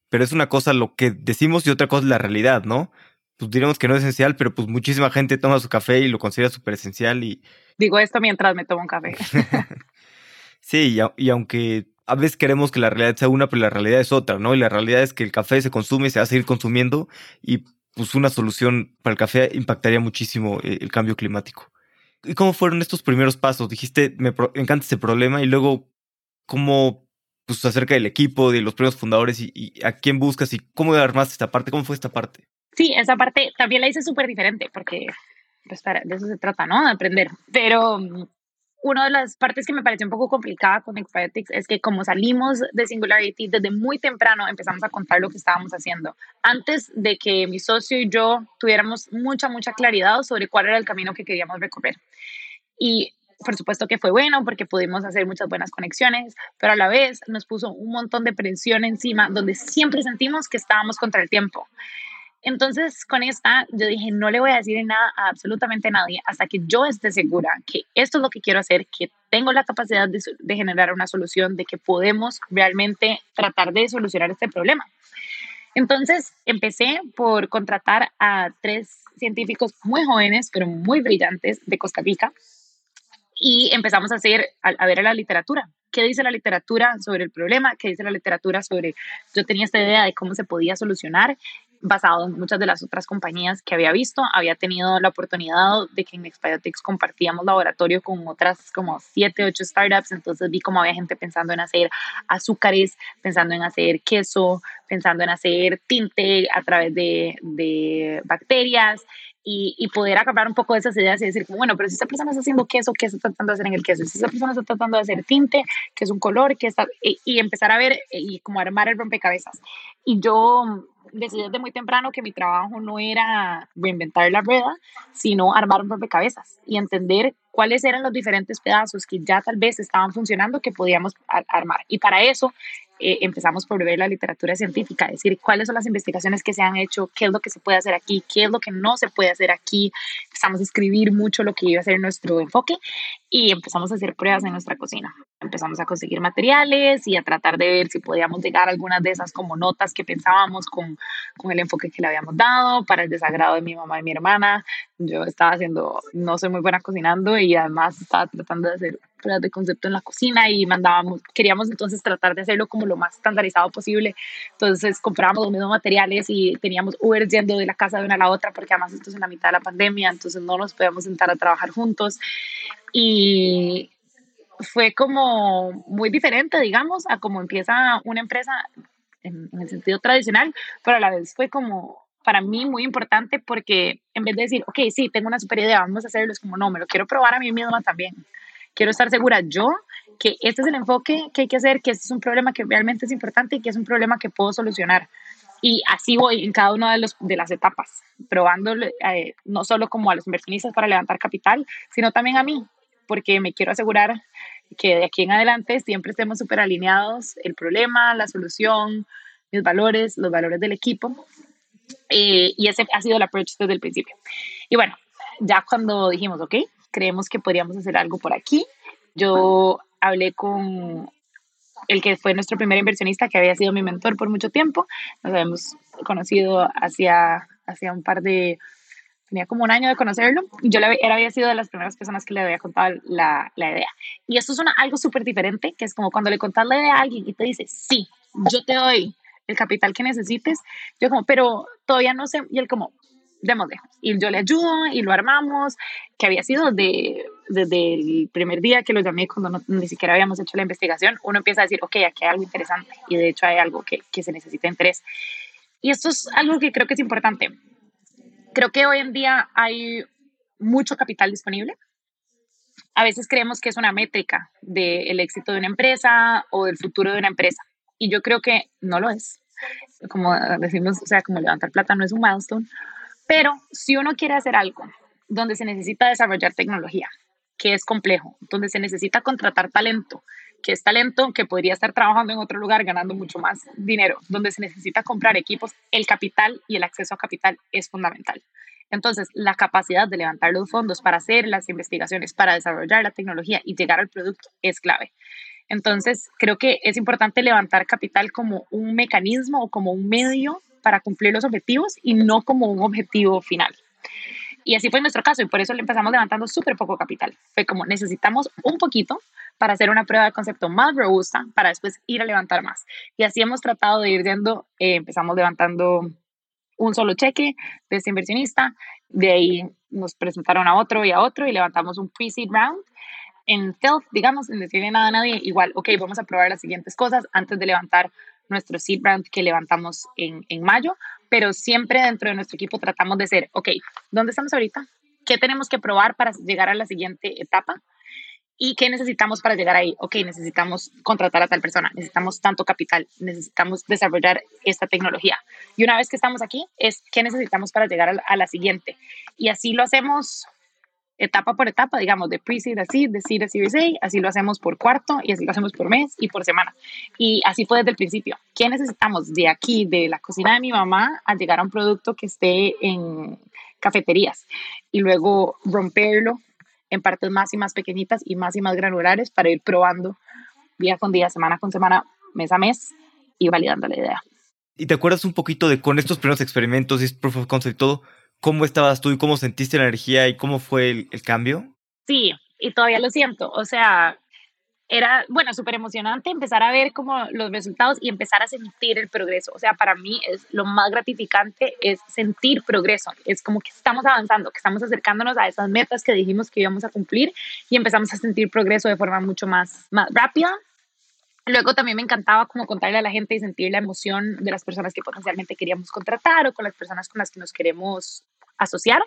pero es una cosa lo que decimos y otra cosa la realidad, ¿no? Pues diremos que no es esencial, pero pues muchísima gente toma su café y lo considera súper esencial y... Digo esto mientras me tomo un café. sí, y, y, aunque a veces queremos que la realidad sea una, pero la realidad es otra, ¿no? Y la realidad es que el café se consume y se va a seguir consumiendo y pues una solución para el café impactaría muchísimo eh, el cambio climático. ¿Y cómo fueron estos primeros pasos? Dijiste, me encanta este problema y luego, ¿cómo pues, acerca del equipo, de los primeros fundadores y, a quién buscas y cómo armaste esta parte, cómo fue esta parte. Sí, esa parte también la hice súper diferente porque pues de eso se trata, ¿no? De aprender. Pero mm, una de las partes que me pareció un poco complicada con Expiotics es que como salimos de Singularity desde muy temprano empezamos a contar lo que estábamos haciendo. Antes de que mi socio y yo tuviéramos mucha, mucha claridad sobre cuál era el camino que queríamos recorrer. Y por supuesto que fue bueno porque pudimos hacer muchas buenas conexiones, pero a la vez nos puso un montón de presión encima donde siempre sentimos que estábamos contra el tiempo. Entonces, con esta, yo dije, no le voy a decir nada a absolutamente nadie hasta que yo esté segura que esto es lo que quiero hacer, que tengo la capacidad de, de generar una solución, de que podemos realmente tratar de solucionar este problema. Entonces, empecé por contratar a tres científicos muy jóvenes, pero muy brillantes de Costa Rica, y empezamos a hacer, a, ver a la literatura. ¿Qué dice la literatura sobre el problema? ¿Qué dice la literatura sobre... Yo tenía esta idea de cómo se podía solucionar basado en muchas de las otras compañías que había visto. Había tenido la oportunidad de que en Expiotics compartíamos laboratorio con otras como siete, ocho startups, entonces vi cómo había gente pensando en hacer azúcares, pensando en hacer queso, pensando en hacer tinte a través de, de bacterias y, poder acabar un poco de esas ideas y decir, bueno, pero si esa persona está haciendo queso, ¿qué está tratando de hacer en el queso? Si esa persona está tratando de hacer tinte, ¿qué es un color? ¿qué está? Y, empezar a ver y como armar el rompecabezas. Y yo decidí desde muy temprano que mi trabajo no era reinventar la rueda, sino armar un rompecabezas y entender cuáles eran los diferentes pedazos que ya tal vez estaban funcionando que podíamos armar. Y para eso eh, empezamos por ver la literatura científica, es decir, cuáles son las investigaciones que se han hecho, qué es lo que se puede hacer aquí, qué es lo que no se puede hacer aquí. Empezamos a escribir mucho lo que iba a ser nuestro enfoque y empezamos a hacer pruebas en nuestra cocina. Empezamos a conseguir materiales y a tratar de ver si podíamos llegar a algunas de esas como notas que pensábamos con, con el enfoque que le habíamos dado para el desagrado de mi mamá y mi hermana. Yo estaba haciendo, no soy muy buena cocinando y además estaba tratando de hacer pruebas de concepto en la cocina y mandábamos, queríamos entonces tratar de hacerlo como lo más estandarizado posible. Entonces comprábamos los mismos materiales y teníamos Uber yendo de la casa de una a la otra porque además esto es en la mitad de la pandemia, entonces no nos podíamos sentar a trabajar juntos. Y fue como muy diferente, digamos, a cómo empieza una empresa en, en el sentido tradicional, pero a la vez fue como para mí muy importante porque en vez de decir, ok, sí, tengo una super idea, vamos a hacerlo, es como, no, me lo quiero probar a mí misma también quiero estar segura yo que este es el enfoque que hay que hacer, que este es un problema que realmente es importante y que es un problema que puedo solucionar. Y así voy en cada una de, los, de las etapas, probando eh, no solo como a los inversionistas para levantar capital, sino también a mí, porque me quiero asegurar que de aquí en adelante siempre estemos súper alineados, el problema, la solución, mis valores, los valores del equipo. Eh, y ese ha sido el approach desde el principio. Y bueno, ya cuando dijimos, ok, creemos que podríamos hacer algo por aquí. Yo hablé con el que fue nuestro primer inversionista, que había sido mi mentor por mucho tiempo. Nos habíamos conocido hacia, hacia un par de, tenía como un año de conocerlo. Yo le, había sido de las primeras personas que le había contado la, la idea. Y esto es una, algo súper diferente, que es como cuando le contas la idea a alguien y te dice, sí, yo te doy el capital que necesites. Yo como, pero todavía no sé. Y él como, démosle. Y yo le ayudo y lo armamos, que había sido de, desde el primer día que lo llamé, cuando ni siquiera habíamos hecho la investigación, uno empieza a decir, ok, aquí hay algo interesante y de hecho hay algo que, que se necesita interés. Y esto es algo que creo que es importante. Creo que hoy en día hay mucho capital disponible. A veces creemos que es una métrica del éxito de una empresa o del futuro de una empresa. Y yo creo que no lo es. Como decimos, o sea, como levantar plata no es un milestone, pero si uno quiere hacer algo donde se necesita desarrollar tecnología, que es complejo, donde se necesita contratar talento, que es talento que podría estar trabajando en otro lugar ganando mucho más dinero, donde se necesita comprar equipos, el capital y el acceso a capital es fundamental. Entonces, la capacidad de levantar los fondos para hacer las investigaciones, para desarrollar la tecnología y llegar al producto es clave. Entonces, creo que es importante levantar capital como un mecanismo o como un medio para cumplir los objetivos y no como un objetivo final. Y así fue nuestro caso y por eso le empezamos levantando súper poco capital. Fue como necesitamos un poquito para hacer una prueba de concepto más robusta para después ir a levantar más. Y así hemos tratado de ir yendo, eh, empezamos levantando un solo cheque de este inversionista, de ahí nos presentaron a otro y a otro y levantamos un pre-seed round en stealth, digamos, sin decirle nada a nadie, igual, ok, vamos a probar las siguientes cosas antes de levantar nuestro seed round que levantamos en, en mayo, pero siempre dentro de nuestro equipo tratamos de ser, ok, ¿dónde estamos ahorita? ¿Qué tenemos que probar para llegar a la siguiente etapa? ¿Y qué necesitamos para llegar ahí? Ok, necesitamos contratar a tal persona, necesitamos tanto capital, necesitamos desarrollar esta tecnología. Y una vez que estamos aquí, es qué necesitamos para llegar a la siguiente. Y así lo hacemos etapa por etapa, digamos, de pre-seed a seed, de seed a series A, así lo hacemos por cuarto y así lo hacemos por mes y por semana. Y así fue desde el principio. ¿Qué necesitamos de aquí, de la cocina de mi mamá, a llegar a un producto que esté en cafeterías? Y luego romperlo en partes más y más pequeñitas y más y más granulares para ir probando día con día, semana con semana, mes a mes y validando la idea. ¿Y te acuerdas un poquito de con estos primeros experimentos y proof of concept todo, ¿Cómo estabas tú y cómo sentiste la energía y cómo fue el, cambio? Sí, y todavía lo siento. O sea, era, bueno, súper emocionante empezar a ver como los resultados y empezar a sentir el progreso. O sea, para mí es lo más gratificante es sentir progreso. Es como que estamos avanzando, que estamos acercándonos a esas metas que dijimos que íbamos a cumplir y empezamos a sentir progreso de forma mucho más, más rápida. Luego también me encantaba como contarle a la gente y sentir la emoción de las personas que potencialmente queríamos contratar o con las personas con las que nos queremos asociar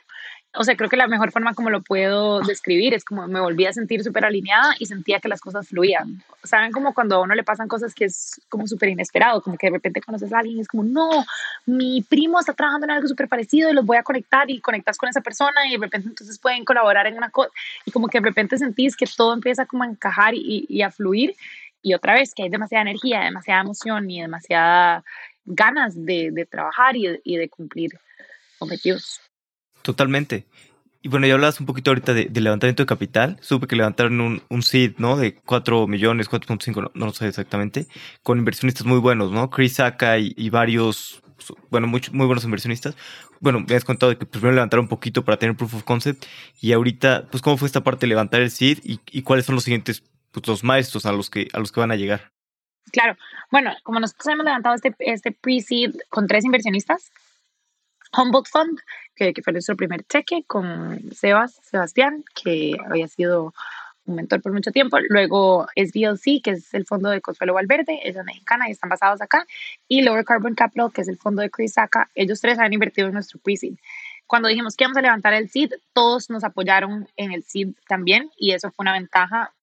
o sea, creo que la mejor forma como lo puedo describir es como me volví a sentir súper alineada y sentía que las cosas fluían. ¿Saben? Como cuando a uno le pasan cosas que es como súper inesperado, como que de repente conoces a alguien y es como, no, mi primo está trabajando en algo súper parecido y los voy a conectar y conectas con esa persona y de repente entonces pueden colaborar en una cosa y como que de repente sentís que todo empieza como a encajar y, y a fluir y otra vez que hay demasiada energía, demasiada emoción y demasiada ganas de, de trabajar y de cumplir objetivos. Totalmente. Y bueno, ya hablabas un poquito ahorita de, levantamiento de capital. Supe que levantaron un, un seed, ¿no? De 4 millones, 4.5, no, no lo sé exactamente, con inversionistas muy buenos, ¿no? Chris Saka y, varios, bueno, muy, muy buenos inversionistas. Bueno, me has contado que primero levantaron un poquito para tener proof of concept. Y ahorita, pues, ¿cómo fue esta parte de levantar el seed y cuáles son los siguientes, pues, los maestros a los que, a los que van a llegar? Claro, bueno, como nosotros hemos levantado este, este pre-seed con tres inversionistas, Humboldt Fund, que, fue nuestro primer cheque con Sebas, Sebastián, que había sido un mentor por mucho tiempo. Luego SBLC, que es el fondo de Consuelo Valverde, ella es mexicana y están basados acá. Y Lower Carbon Capital, que es el fondo de Chris Saka. Ellos tres han invertido en nuestro pre-seed. Cuando dijimos que íbamos a levantar el seed, todos nos apoyaron en el seed también y eso fue una ventaja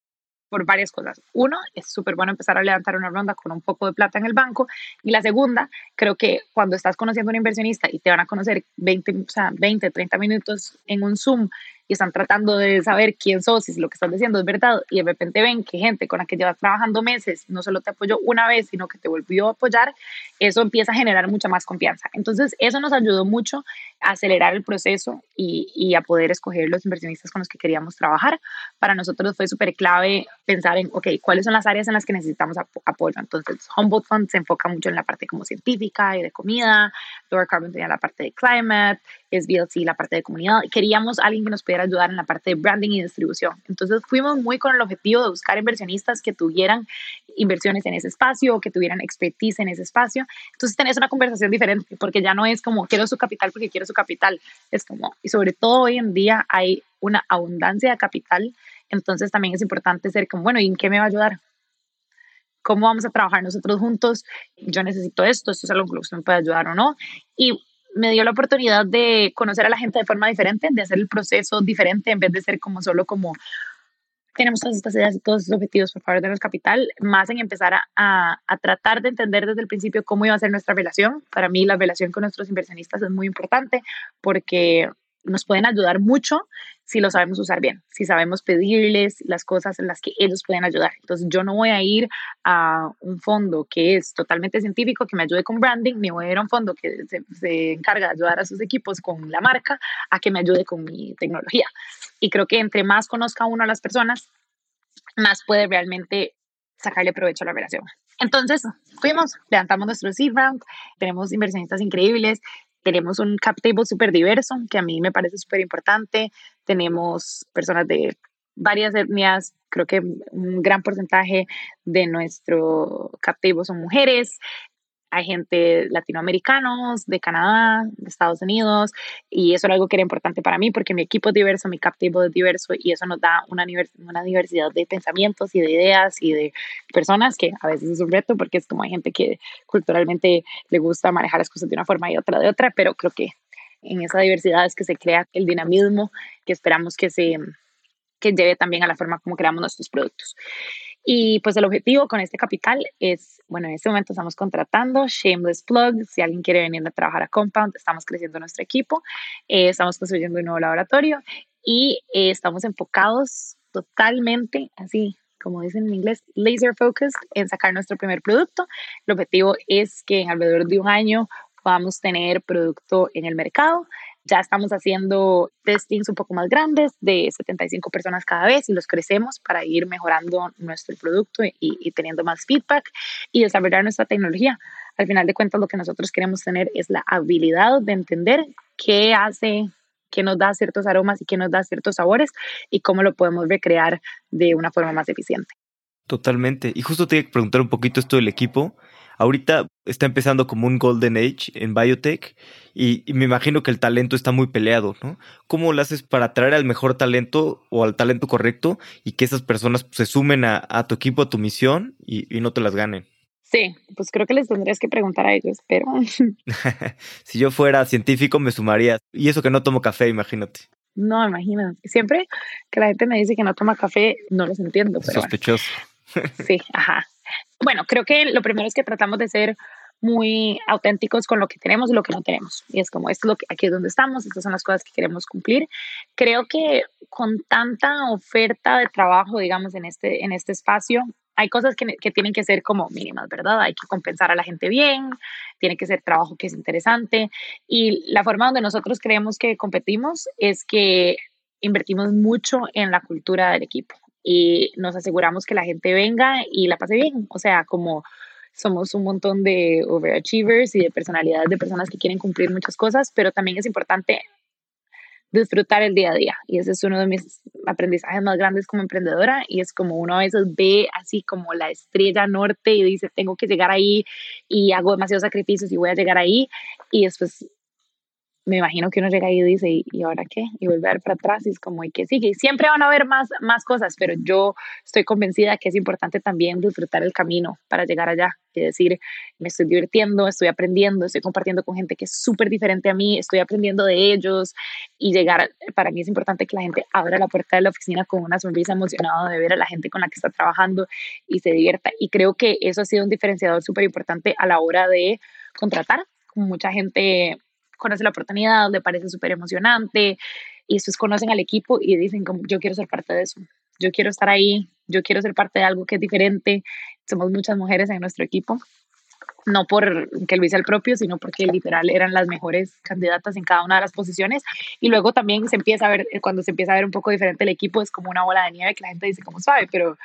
por varias cosas. Uno, es súper bueno empezar a levantar una ronda con un poco de plata en el banco. Y la segunda, creo que cuando estás conociendo a un inversionista y te van a conocer 20, o sea, 20 30 minutos en un Zoom y están tratando de saber quién sos y si lo que estás diciendo es verdad y de repente ven que gente con la que llevas trabajando meses no solo te apoyó una vez, sino que te volvió a apoyar, eso empieza a generar mucha más confianza. Entonces, eso nos ayudó mucho a acelerar el proceso y, y a poder escoger los inversionistas con los que queríamos trabajar. Para nosotros fue súper clave pensar en, ok, ¿cuáles son las áreas en las que necesitamos apoyo? Entonces, Humboldt Fund se enfoca mucho en la parte como científica y de comida, Lower Carbon tenía la parte de climate, SBLC la parte de comunidad. Queríamos alguien que nos pudiera ayudar en la parte de branding y distribución. Entonces fuimos muy con el objetivo de buscar inversionistas que tuvieran inversiones en ese espacio o que tuvieran expertise en ese espacio. Entonces tenés una conversación diferente porque ya no es como quiero su capital porque quiero su capital. Es como, y sobre todo hoy en día hay una abundancia de capital. Entonces también es importante ser como, bueno, ¿y en qué me va a ayudar? ¿Cómo vamos a trabajar nosotros juntos? Yo necesito esto, esto es algo que me puede ayudar o no. Y me dio la oportunidad de conocer a la gente de forma diferente, de hacer el proceso diferente en vez de ser como solo como tenemos todas estas ideas y todos estos objetivos por favor de nuestro capital, más en empezar a, a, tratar de entender desde el principio cómo iba a ser nuestra relación. Para mí la relación con nuestros inversionistas es muy importante porque nos pueden ayudar mucho si lo sabemos usar bien, si sabemos pedirles las cosas en las que ellos pueden ayudar. Entonces yo no voy a ir a un fondo que es totalmente científico, que me ayude con branding, ni voy a ir a un fondo que se, encarga de ayudar a sus equipos con la marca, a que me ayude con mi tecnología. Y creo que entre más conozca uno a las personas, más puede realmente sacarle provecho a la relación. Entonces, fuimos, levantamos nuestro seed round, tenemos inversionistas increíbles, tenemos un cap table súper diverso, que a mí me parece súper importante. Tenemos personas de varias etnias, creo que un gran porcentaje de nuestro cap son mujeres hay gente latinoamericanos, de Canadá, de Estados Unidos, y eso era algo que era importante para mí porque mi equipo es diverso, mi cap es diverso y eso nos da una, una diversidad de pensamientos y de ideas y de personas que a veces es un reto porque es como hay gente que culturalmente le gusta manejar las cosas de una forma y otra de otra, pero creo que en esa diversidad es que se crea el dinamismo que esperamos que se que lleve también a la forma como creamos nuestros productos. Y pues el objetivo con este capital es, bueno, en este momento estamos contratando, shameless plug, si alguien quiere venir a trabajar a Compound, estamos creciendo nuestro equipo, eh, estamos construyendo un nuevo laboratorio y eh, estamos enfocados totalmente, así como dicen en inglés, laser focused en sacar nuestro primer producto. El objetivo es que en alrededor de un año podamos tener producto en el mercado. Ya estamos haciendo testings un poco más grandes de 75 personas cada vez y los crecemos para ir mejorando nuestro producto y, teniendo más feedback y desarrollar nuestra tecnología. Al final de cuentas, lo que nosotros queremos tener es la habilidad de entender qué hace qué nos da ciertos aromas y qué nos da ciertos sabores y cómo lo podemos recrear de una forma más eficiente. Totalmente. Y justo te iba a preguntar un poquito esto del equipo. Ahorita está empezando como un golden age en biotech y, me imagino que el talento está muy peleado, ¿no? ¿Cómo lo haces para atraer al mejor talento o al talento correcto y que esas personas se sumen a, tu equipo, a tu misión y, no te las ganen? Sí, pues creo que les tendrías que preguntar a ellos, pero... si yo fuera científico me sumaría. Y eso que no tomo café, imagínate. No, imagínate. Siempre que la gente me dice que no toma café, no los entiendo. Pero Sospechoso. sí, ajá. Bueno, creo que lo primero es que tratamos de ser muy auténticos con lo que tenemos y lo que no tenemos. Y es como, es lo que, aquí es donde estamos, estas son las cosas que queremos cumplir. Creo que con tanta oferta de trabajo, digamos, en este, en este espacio, hay cosas que, que, tienen que ser como mínimas, ¿verdad? Hay que compensar a la gente bien, tiene que ser trabajo que es interesante. Y la forma donde nosotros creemos que competimos es que invertimos mucho en la cultura del equipo y nos aseguramos que la gente venga y la pase bien. O sea, como somos un montón de overachievers y de personalidades de personas que quieren cumplir muchas cosas, pero también es importante disfrutar el día a día. Y ese es uno de mis aprendizajes más grandes como emprendedora. Y es como uno a veces ve así como la estrella norte y dice, tengo que llegar ahí y hago demasiados sacrificios y voy a llegar ahí. Y después me imagino que uno llega ahí y dice, ¿y ahora qué? Y vuelve a ver para atrás y es como, ¿y qué sigue? siempre van a haber más, más cosas, pero yo estoy convencida que es importante también disfrutar el camino para llegar allá. Es decir, me estoy divirtiendo, estoy aprendiendo, estoy compartiendo con gente que es súper diferente a mí, estoy aprendiendo de ellos y llegar, para mí es importante que la gente abra la puerta de la oficina con una sonrisa emocionada de ver a la gente con la que está trabajando y se divierta. Y creo que eso ha sido un diferenciador súper importante a la hora de contratar. Mucha gente conoce la oportunidad, le parece súper emocionante y después conocen al equipo y dicen como yo quiero ser parte de eso, yo quiero estar ahí, yo quiero ser parte de algo que es diferente. Somos muchas mujeres en nuestro equipo, no por que Luis sea el propio, sino porque literal eran las mejores candidatas en cada una de las posiciones. Y luego también se empieza a ver, cuando se empieza a ver un poco diferente el equipo, es como una bola de nieve que la gente dice como suave, pero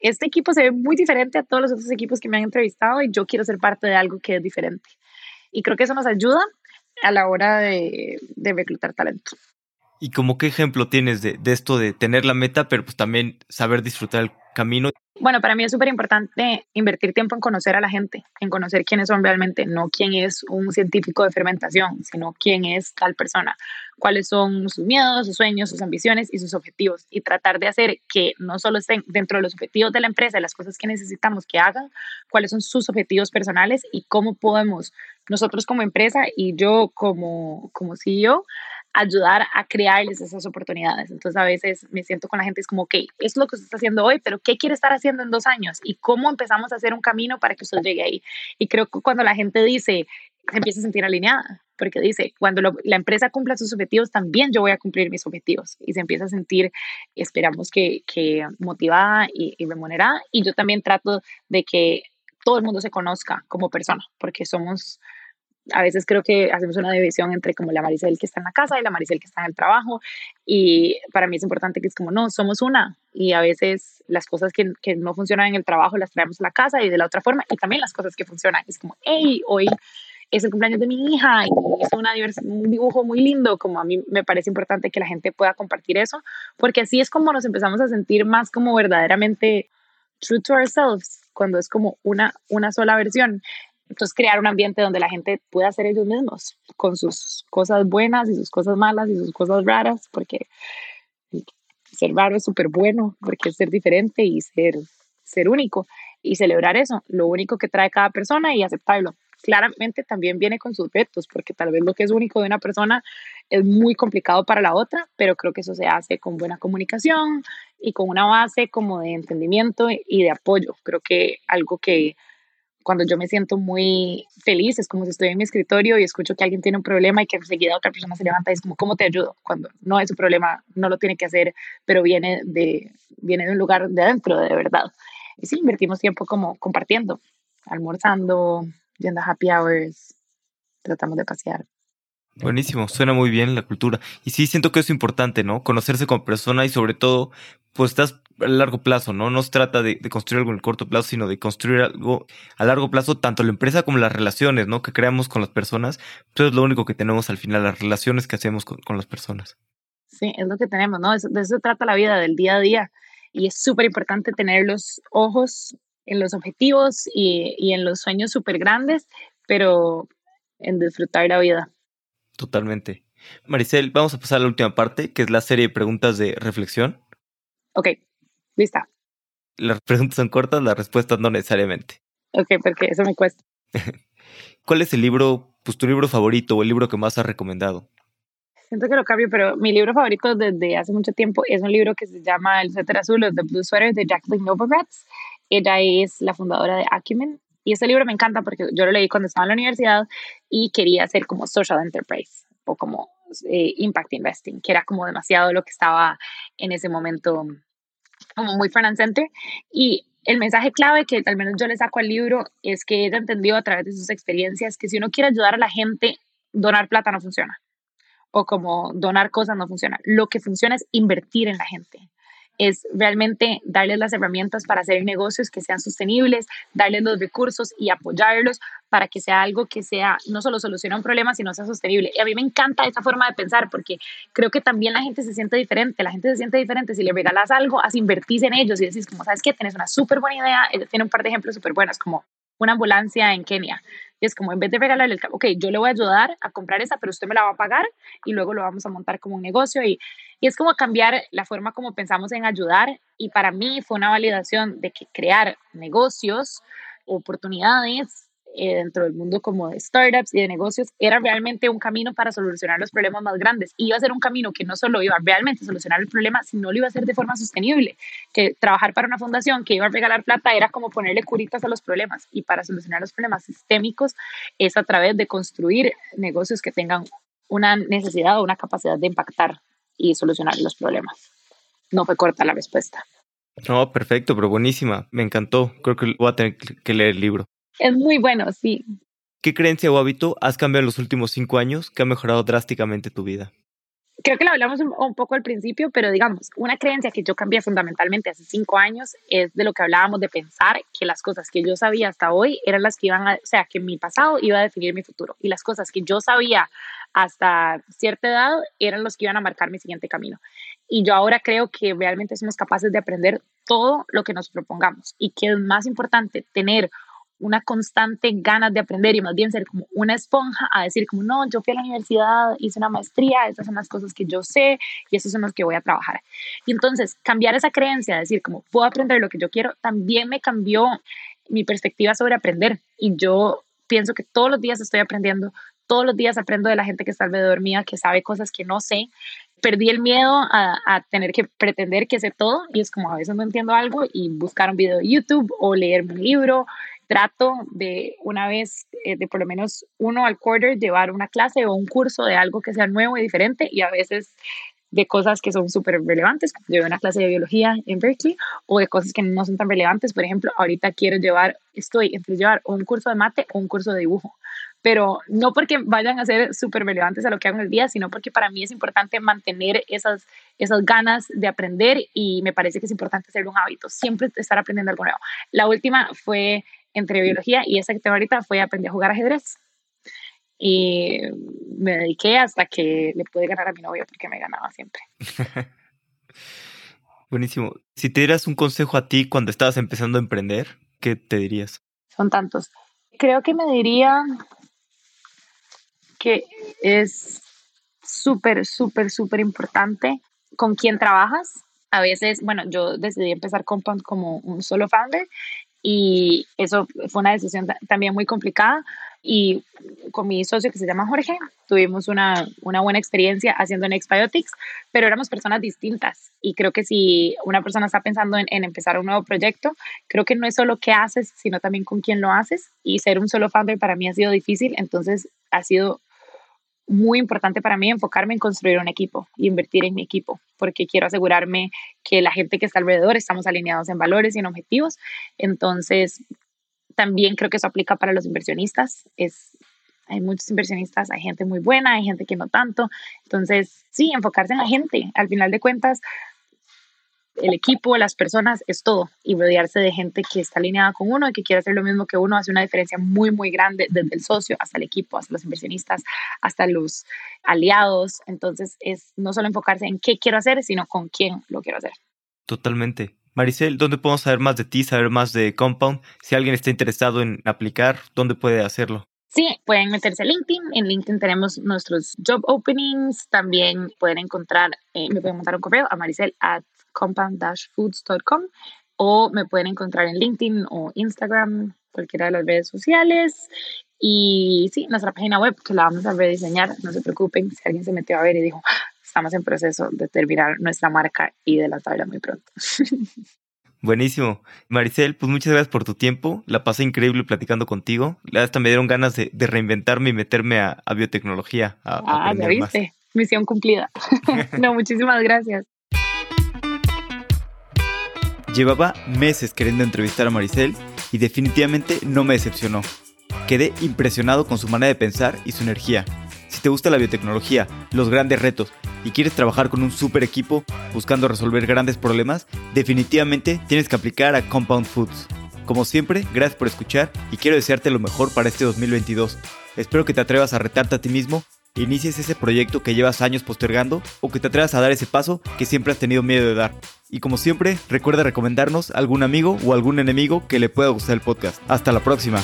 este equipo se ve muy diferente a todos los otros equipos que me han entrevistado y yo quiero ser parte de algo que es diferente. Y creo que eso nos ayuda a la hora de, reclutar talento. ¿Y como qué ejemplo tienes de, de, esto de tener la meta, pero pues también saber disfrutar el camino? Bueno, para mí es súper importante invertir tiempo en conocer a la gente, en conocer quiénes son realmente, no quién es un científico de fermentación, sino quién es tal persona, cuáles son sus miedos, sus sueños, sus ambiciones y sus objetivos. Y tratar de hacer que no solo estén dentro de los objetivos de la empresa, las cosas que necesitamos que hagan, cuáles son sus objetivos personales y cómo podemos nosotros como empresa y yo como, como CEO ayudar a crearles esas oportunidades. Entonces a veces me siento con la gente, es como, ok, es lo que usted está haciendo hoy, pero ¿qué quiere estar haciendo en dos años? ¿Y cómo empezamos a hacer un camino para que usted llegue ahí? Y creo que cuando la gente dice, se empieza a sentir alineada, porque dice, cuando la empresa cumpla sus objetivos, también yo voy a cumplir mis objetivos. Y se empieza a sentir, esperamos que, que motivada y, y remunerada. Y yo también trato de que todo el mundo se conozca como persona, porque somos a veces creo que hacemos una división entre como la Maricel que está en la casa y la Maricel que está en el trabajo y para mí es importante que es como no, somos una y a veces las cosas que, que no funcionan en el trabajo las traemos a la casa y de la otra forma y también las cosas que funcionan es como hey, hoy es el cumpleaños de mi hija y es una un dibujo muy lindo, como a mí me parece importante que la gente pueda compartir eso, porque así es como nos empezamos a sentir más como verdaderamente true to ourselves, cuando es como una, una sola versión. Entonces, crear un ambiente donde la gente pueda ser ellos mismos, con sus cosas buenas y sus cosas malas y sus cosas raras, porque ser raro es súper bueno, porque es ser diferente y ser, ser único y celebrar eso, lo único que trae cada persona y aceptarlo. Claramente también viene con sus retos, porque tal vez lo que es único de una persona es muy complicado para la otra, pero creo que eso se hace con buena comunicación y con una base como de entendimiento y de apoyo. Creo que algo que cuando yo me siento muy feliz, es como si estoy en mi escritorio y escucho que alguien tiene un problema y que enseguida otra persona se levanta y es como, ¿cómo te ayudo? Cuando no es su problema, no lo tiene que hacer, pero viene de, viene de un lugar de adentro, de verdad. Y sí, invertimos tiempo como compartiendo, almorzando, yendo a happy hours, tratamos de pasear. Buenísimo, suena muy bien la cultura. Y sí, siento que es importante, ¿no? Conocerse como persona y sobre todo, pues estás a largo plazo, ¿no? No se trata de, construir algo en el corto plazo, sino de construir algo a largo plazo, tanto la empresa como las relaciones, ¿no? Que creamos con las personas. Eso es lo único que tenemos al final, las relaciones que hacemos con, las personas. Sí, es lo que tenemos, ¿no? de eso trata la vida, del día a día. Y es súper importante tener los ojos en los objetivos y, y en los sueños súper grandes, pero en disfrutar la vida. Totalmente. Maricel, vamos a pasar a la última parte, que es la serie de preguntas de reflexión. Ok, lista. Las preguntas son cortas, las respuestas no necesariamente. Ok, porque eso me cuesta. ¿Cuál es el libro, pues tu libro favorito o el libro que más has recomendado? Siento que lo cambio, pero mi libro favorito desde hace mucho tiempo es un libro que se llama El suéter azul o The Blue Sweater de Jacqueline Novogratz. Ella es la fundadora de Acumen y este libro me encanta porque yo lo leí cuando estaba en la universidad y quería hacer como social enterprise o como eh, impact investing, que era como demasiado lo que estaba en ese momento como muy front center. Y el mensaje clave que al menos yo le saco al libro es que ella entendió a través de sus experiencias que si uno quiere ayudar a la gente, donar plata no funciona. O como donar cosas no funciona. Lo que funciona es invertir en la gente es realmente darles las herramientas para hacer negocios que sean sostenibles, darles los recursos y apoyarlos para que sea algo que sea no solo solucione un problema, sino sea sostenible. Y a mí me encanta esa forma de pensar porque creo que también la gente se siente diferente, la gente se siente diferente. Si le regalas algo, haz invertís en ellos y decís, como, ¿sabes qué? Tienes una súper buena idea. tiene un par de ejemplos súper buenos, como una ambulancia en Kenia. Y es como, en vez de regalarle el ok, yo le voy a ayudar a comprar esa, pero usted me la va a pagar y luego lo vamos a montar como un negocio. Y, y es como cambiar la forma como pensamos en ayudar. Y para mí fue una validación de que crear negocios, oportunidades, eh, dentro del mundo como de startups y de negocios, era realmente un camino para solucionar los problemas más grandes. Y iba a ser un camino que no solo iba realmente a solucionar el problema, sino lo iba a hacer de forma sostenible. Que trabajar para una fundación que iba a regalar plata era como ponerle curitas a los problemas. Y para solucionar los problemas sistémicos es a través de construir negocios que tengan una necesidad o una capacidad de impactar y solucionar los problemas. No fue corta la respuesta. No, perfecto, pero buenísima. Me encantó. Creo que voy a tener que leer el libro. Es muy bueno, sí. ¿Qué creencia o hábito has cambiado en los últimos cinco años que ha mejorado drásticamente tu vida? Creo que lo hablamos un, poco al principio, pero digamos, una creencia que yo cambié fundamentalmente hace cinco años es de lo que hablábamos de pensar que las cosas que yo sabía hasta hoy eran las que iban a, o sea, que mi pasado iba a definir mi futuro y las cosas que yo sabía hasta cierta edad eran los que iban a marcar mi siguiente camino. Y yo ahora creo que realmente somos capaces de aprender todo lo que nos propongamos y que es más importante tener una constante ganas de aprender y más bien ser como una esponja a decir como, no, yo fui a la universidad, hice una maestría, estas son las cosas que yo sé y estos son los que voy a trabajar. Y entonces cambiar esa creencia, decir como, puedo aprender lo que yo quiero, también me cambió mi perspectiva sobre aprender y yo pienso que todos los días estoy aprendiendo, todos los días aprendo de la gente que está alrededor mía, que sabe cosas que no sé. Perdí el miedo a, a, tener que pretender que sé todo y es como a veces no entiendo algo y buscar un video de YouTube o leer un libro trato de una vez, eh, de por lo menos uno al quarter, llevar una clase o un curso de algo que sea nuevo y diferente y a veces de cosas que son súper relevantes, como llevé una clase de biología en Berkeley, o de cosas que no son tan relevantes. Por ejemplo, ahorita quiero llevar, estoy entre llevar un curso de mate o un curso de dibujo, pero no porque vayan a ser súper relevantes a lo que hago en el día, sino porque para mí es importante mantener esas, esas ganas de aprender y me parece que es importante hacer un hábito, siempre estar aprendiendo algo nuevo. La última fue entre biología y esa que tengo ahorita fue aprender a jugar ajedrez. Y me dediqué hasta que le pude ganar a mi novio porque me ganaba siempre. Buenísimo. Si te dieras un consejo a ti cuando estabas empezando a emprender, ¿qué te dirías? Son tantos. Creo que me diría que es súper, súper, súper importante con quién trabajas. A veces, bueno, yo decidí empezar Compound como un solo founder y eso fue una decisión también muy complicada. Y con mi socio que se llama Jorge tuvimos una, una buena experiencia haciendo Nextbiotics, pero éramos personas distintas. Y creo que si una persona está pensando en, en, empezar un nuevo proyecto, creo que no es solo qué haces, sino también con quién lo haces. Y ser un solo founder para mí ha sido difícil, entonces ha sido muy importante para mí enfocarme en construir un equipo y invertir en mi equipo, porque quiero asegurarme que la gente que está alrededor estamos alineados en valores y en objetivos. Entonces, también creo que eso aplica para los inversionistas. Es, hay muchos inversionistas, hay gente muy buena, hay gente que no tanto. Entonces, sí, enfocarse en la gente. Al final de cuentas, el equipo, las personas, es todo. Y rodearse de gente que está alineada con uno y que quiere hacer lo mismo que uno hace una diferencia muy, muy grande desde el socio hasta el equipo, hasta los inversionistas, hasta los aliados. Entonces, es no solo enfocarse en qué quiero hacer, sino con quién lo quiero hacer. Totalmente. Maricel, ¿dónde podemos saber más de ti, saber más de Compound? Si alguien está interesado en aplicar, ¿dónde puede hacerlo? Sí, pueden meterse a LinkedIn. En LinkedIn tenemos nuestros job openings. También pueden encontrar, eh, me pueden mandar un correo a maricel at compound-foods.com o me pueden encontrar en LinkedIn o Instagram, cualquiera de las redes sociales. Y sí, nuestra página web que la vamos a rediseñar, no se preocupen si alguien se metió a ver y dijo, ah, estamos en proceso de terminar nuestra marca y de lanzarla muy pronto. Buenísimo. Maricel, pues muchas gracias por tu tiempo. La pasé increíble platicando contigo. Hasta me dieron ganas de, reinventarme y meterme a, biotecnología. ah, ya viste. Misión cumplida. no, muchísimas gracias. Llevaba meses queriendo entrevistar a Maricel y definitivamente no me decepcionó. Quedé impresionado con su manera de pensar y su energía. Si te gusta la biotecnología, los grandes retos y quieres trabajar con un super equipo buscando resolver grandes problemas, definitivamente tienes que aplicar a Compound Foods. Como siempre, gracias por escuchar y quiero desearte lo mejor para este 2022. Espero que te atrevas a retarte a ti mismo inicies ese proyecto que llevas años postergando o que te atrevas a dar ese paso que siempre has tenido miedo de dar. Y como siempre, recuerda recomendarnos a algún amigo o algún enemigo que le pueda gustar el podcast. Hasta la próxima.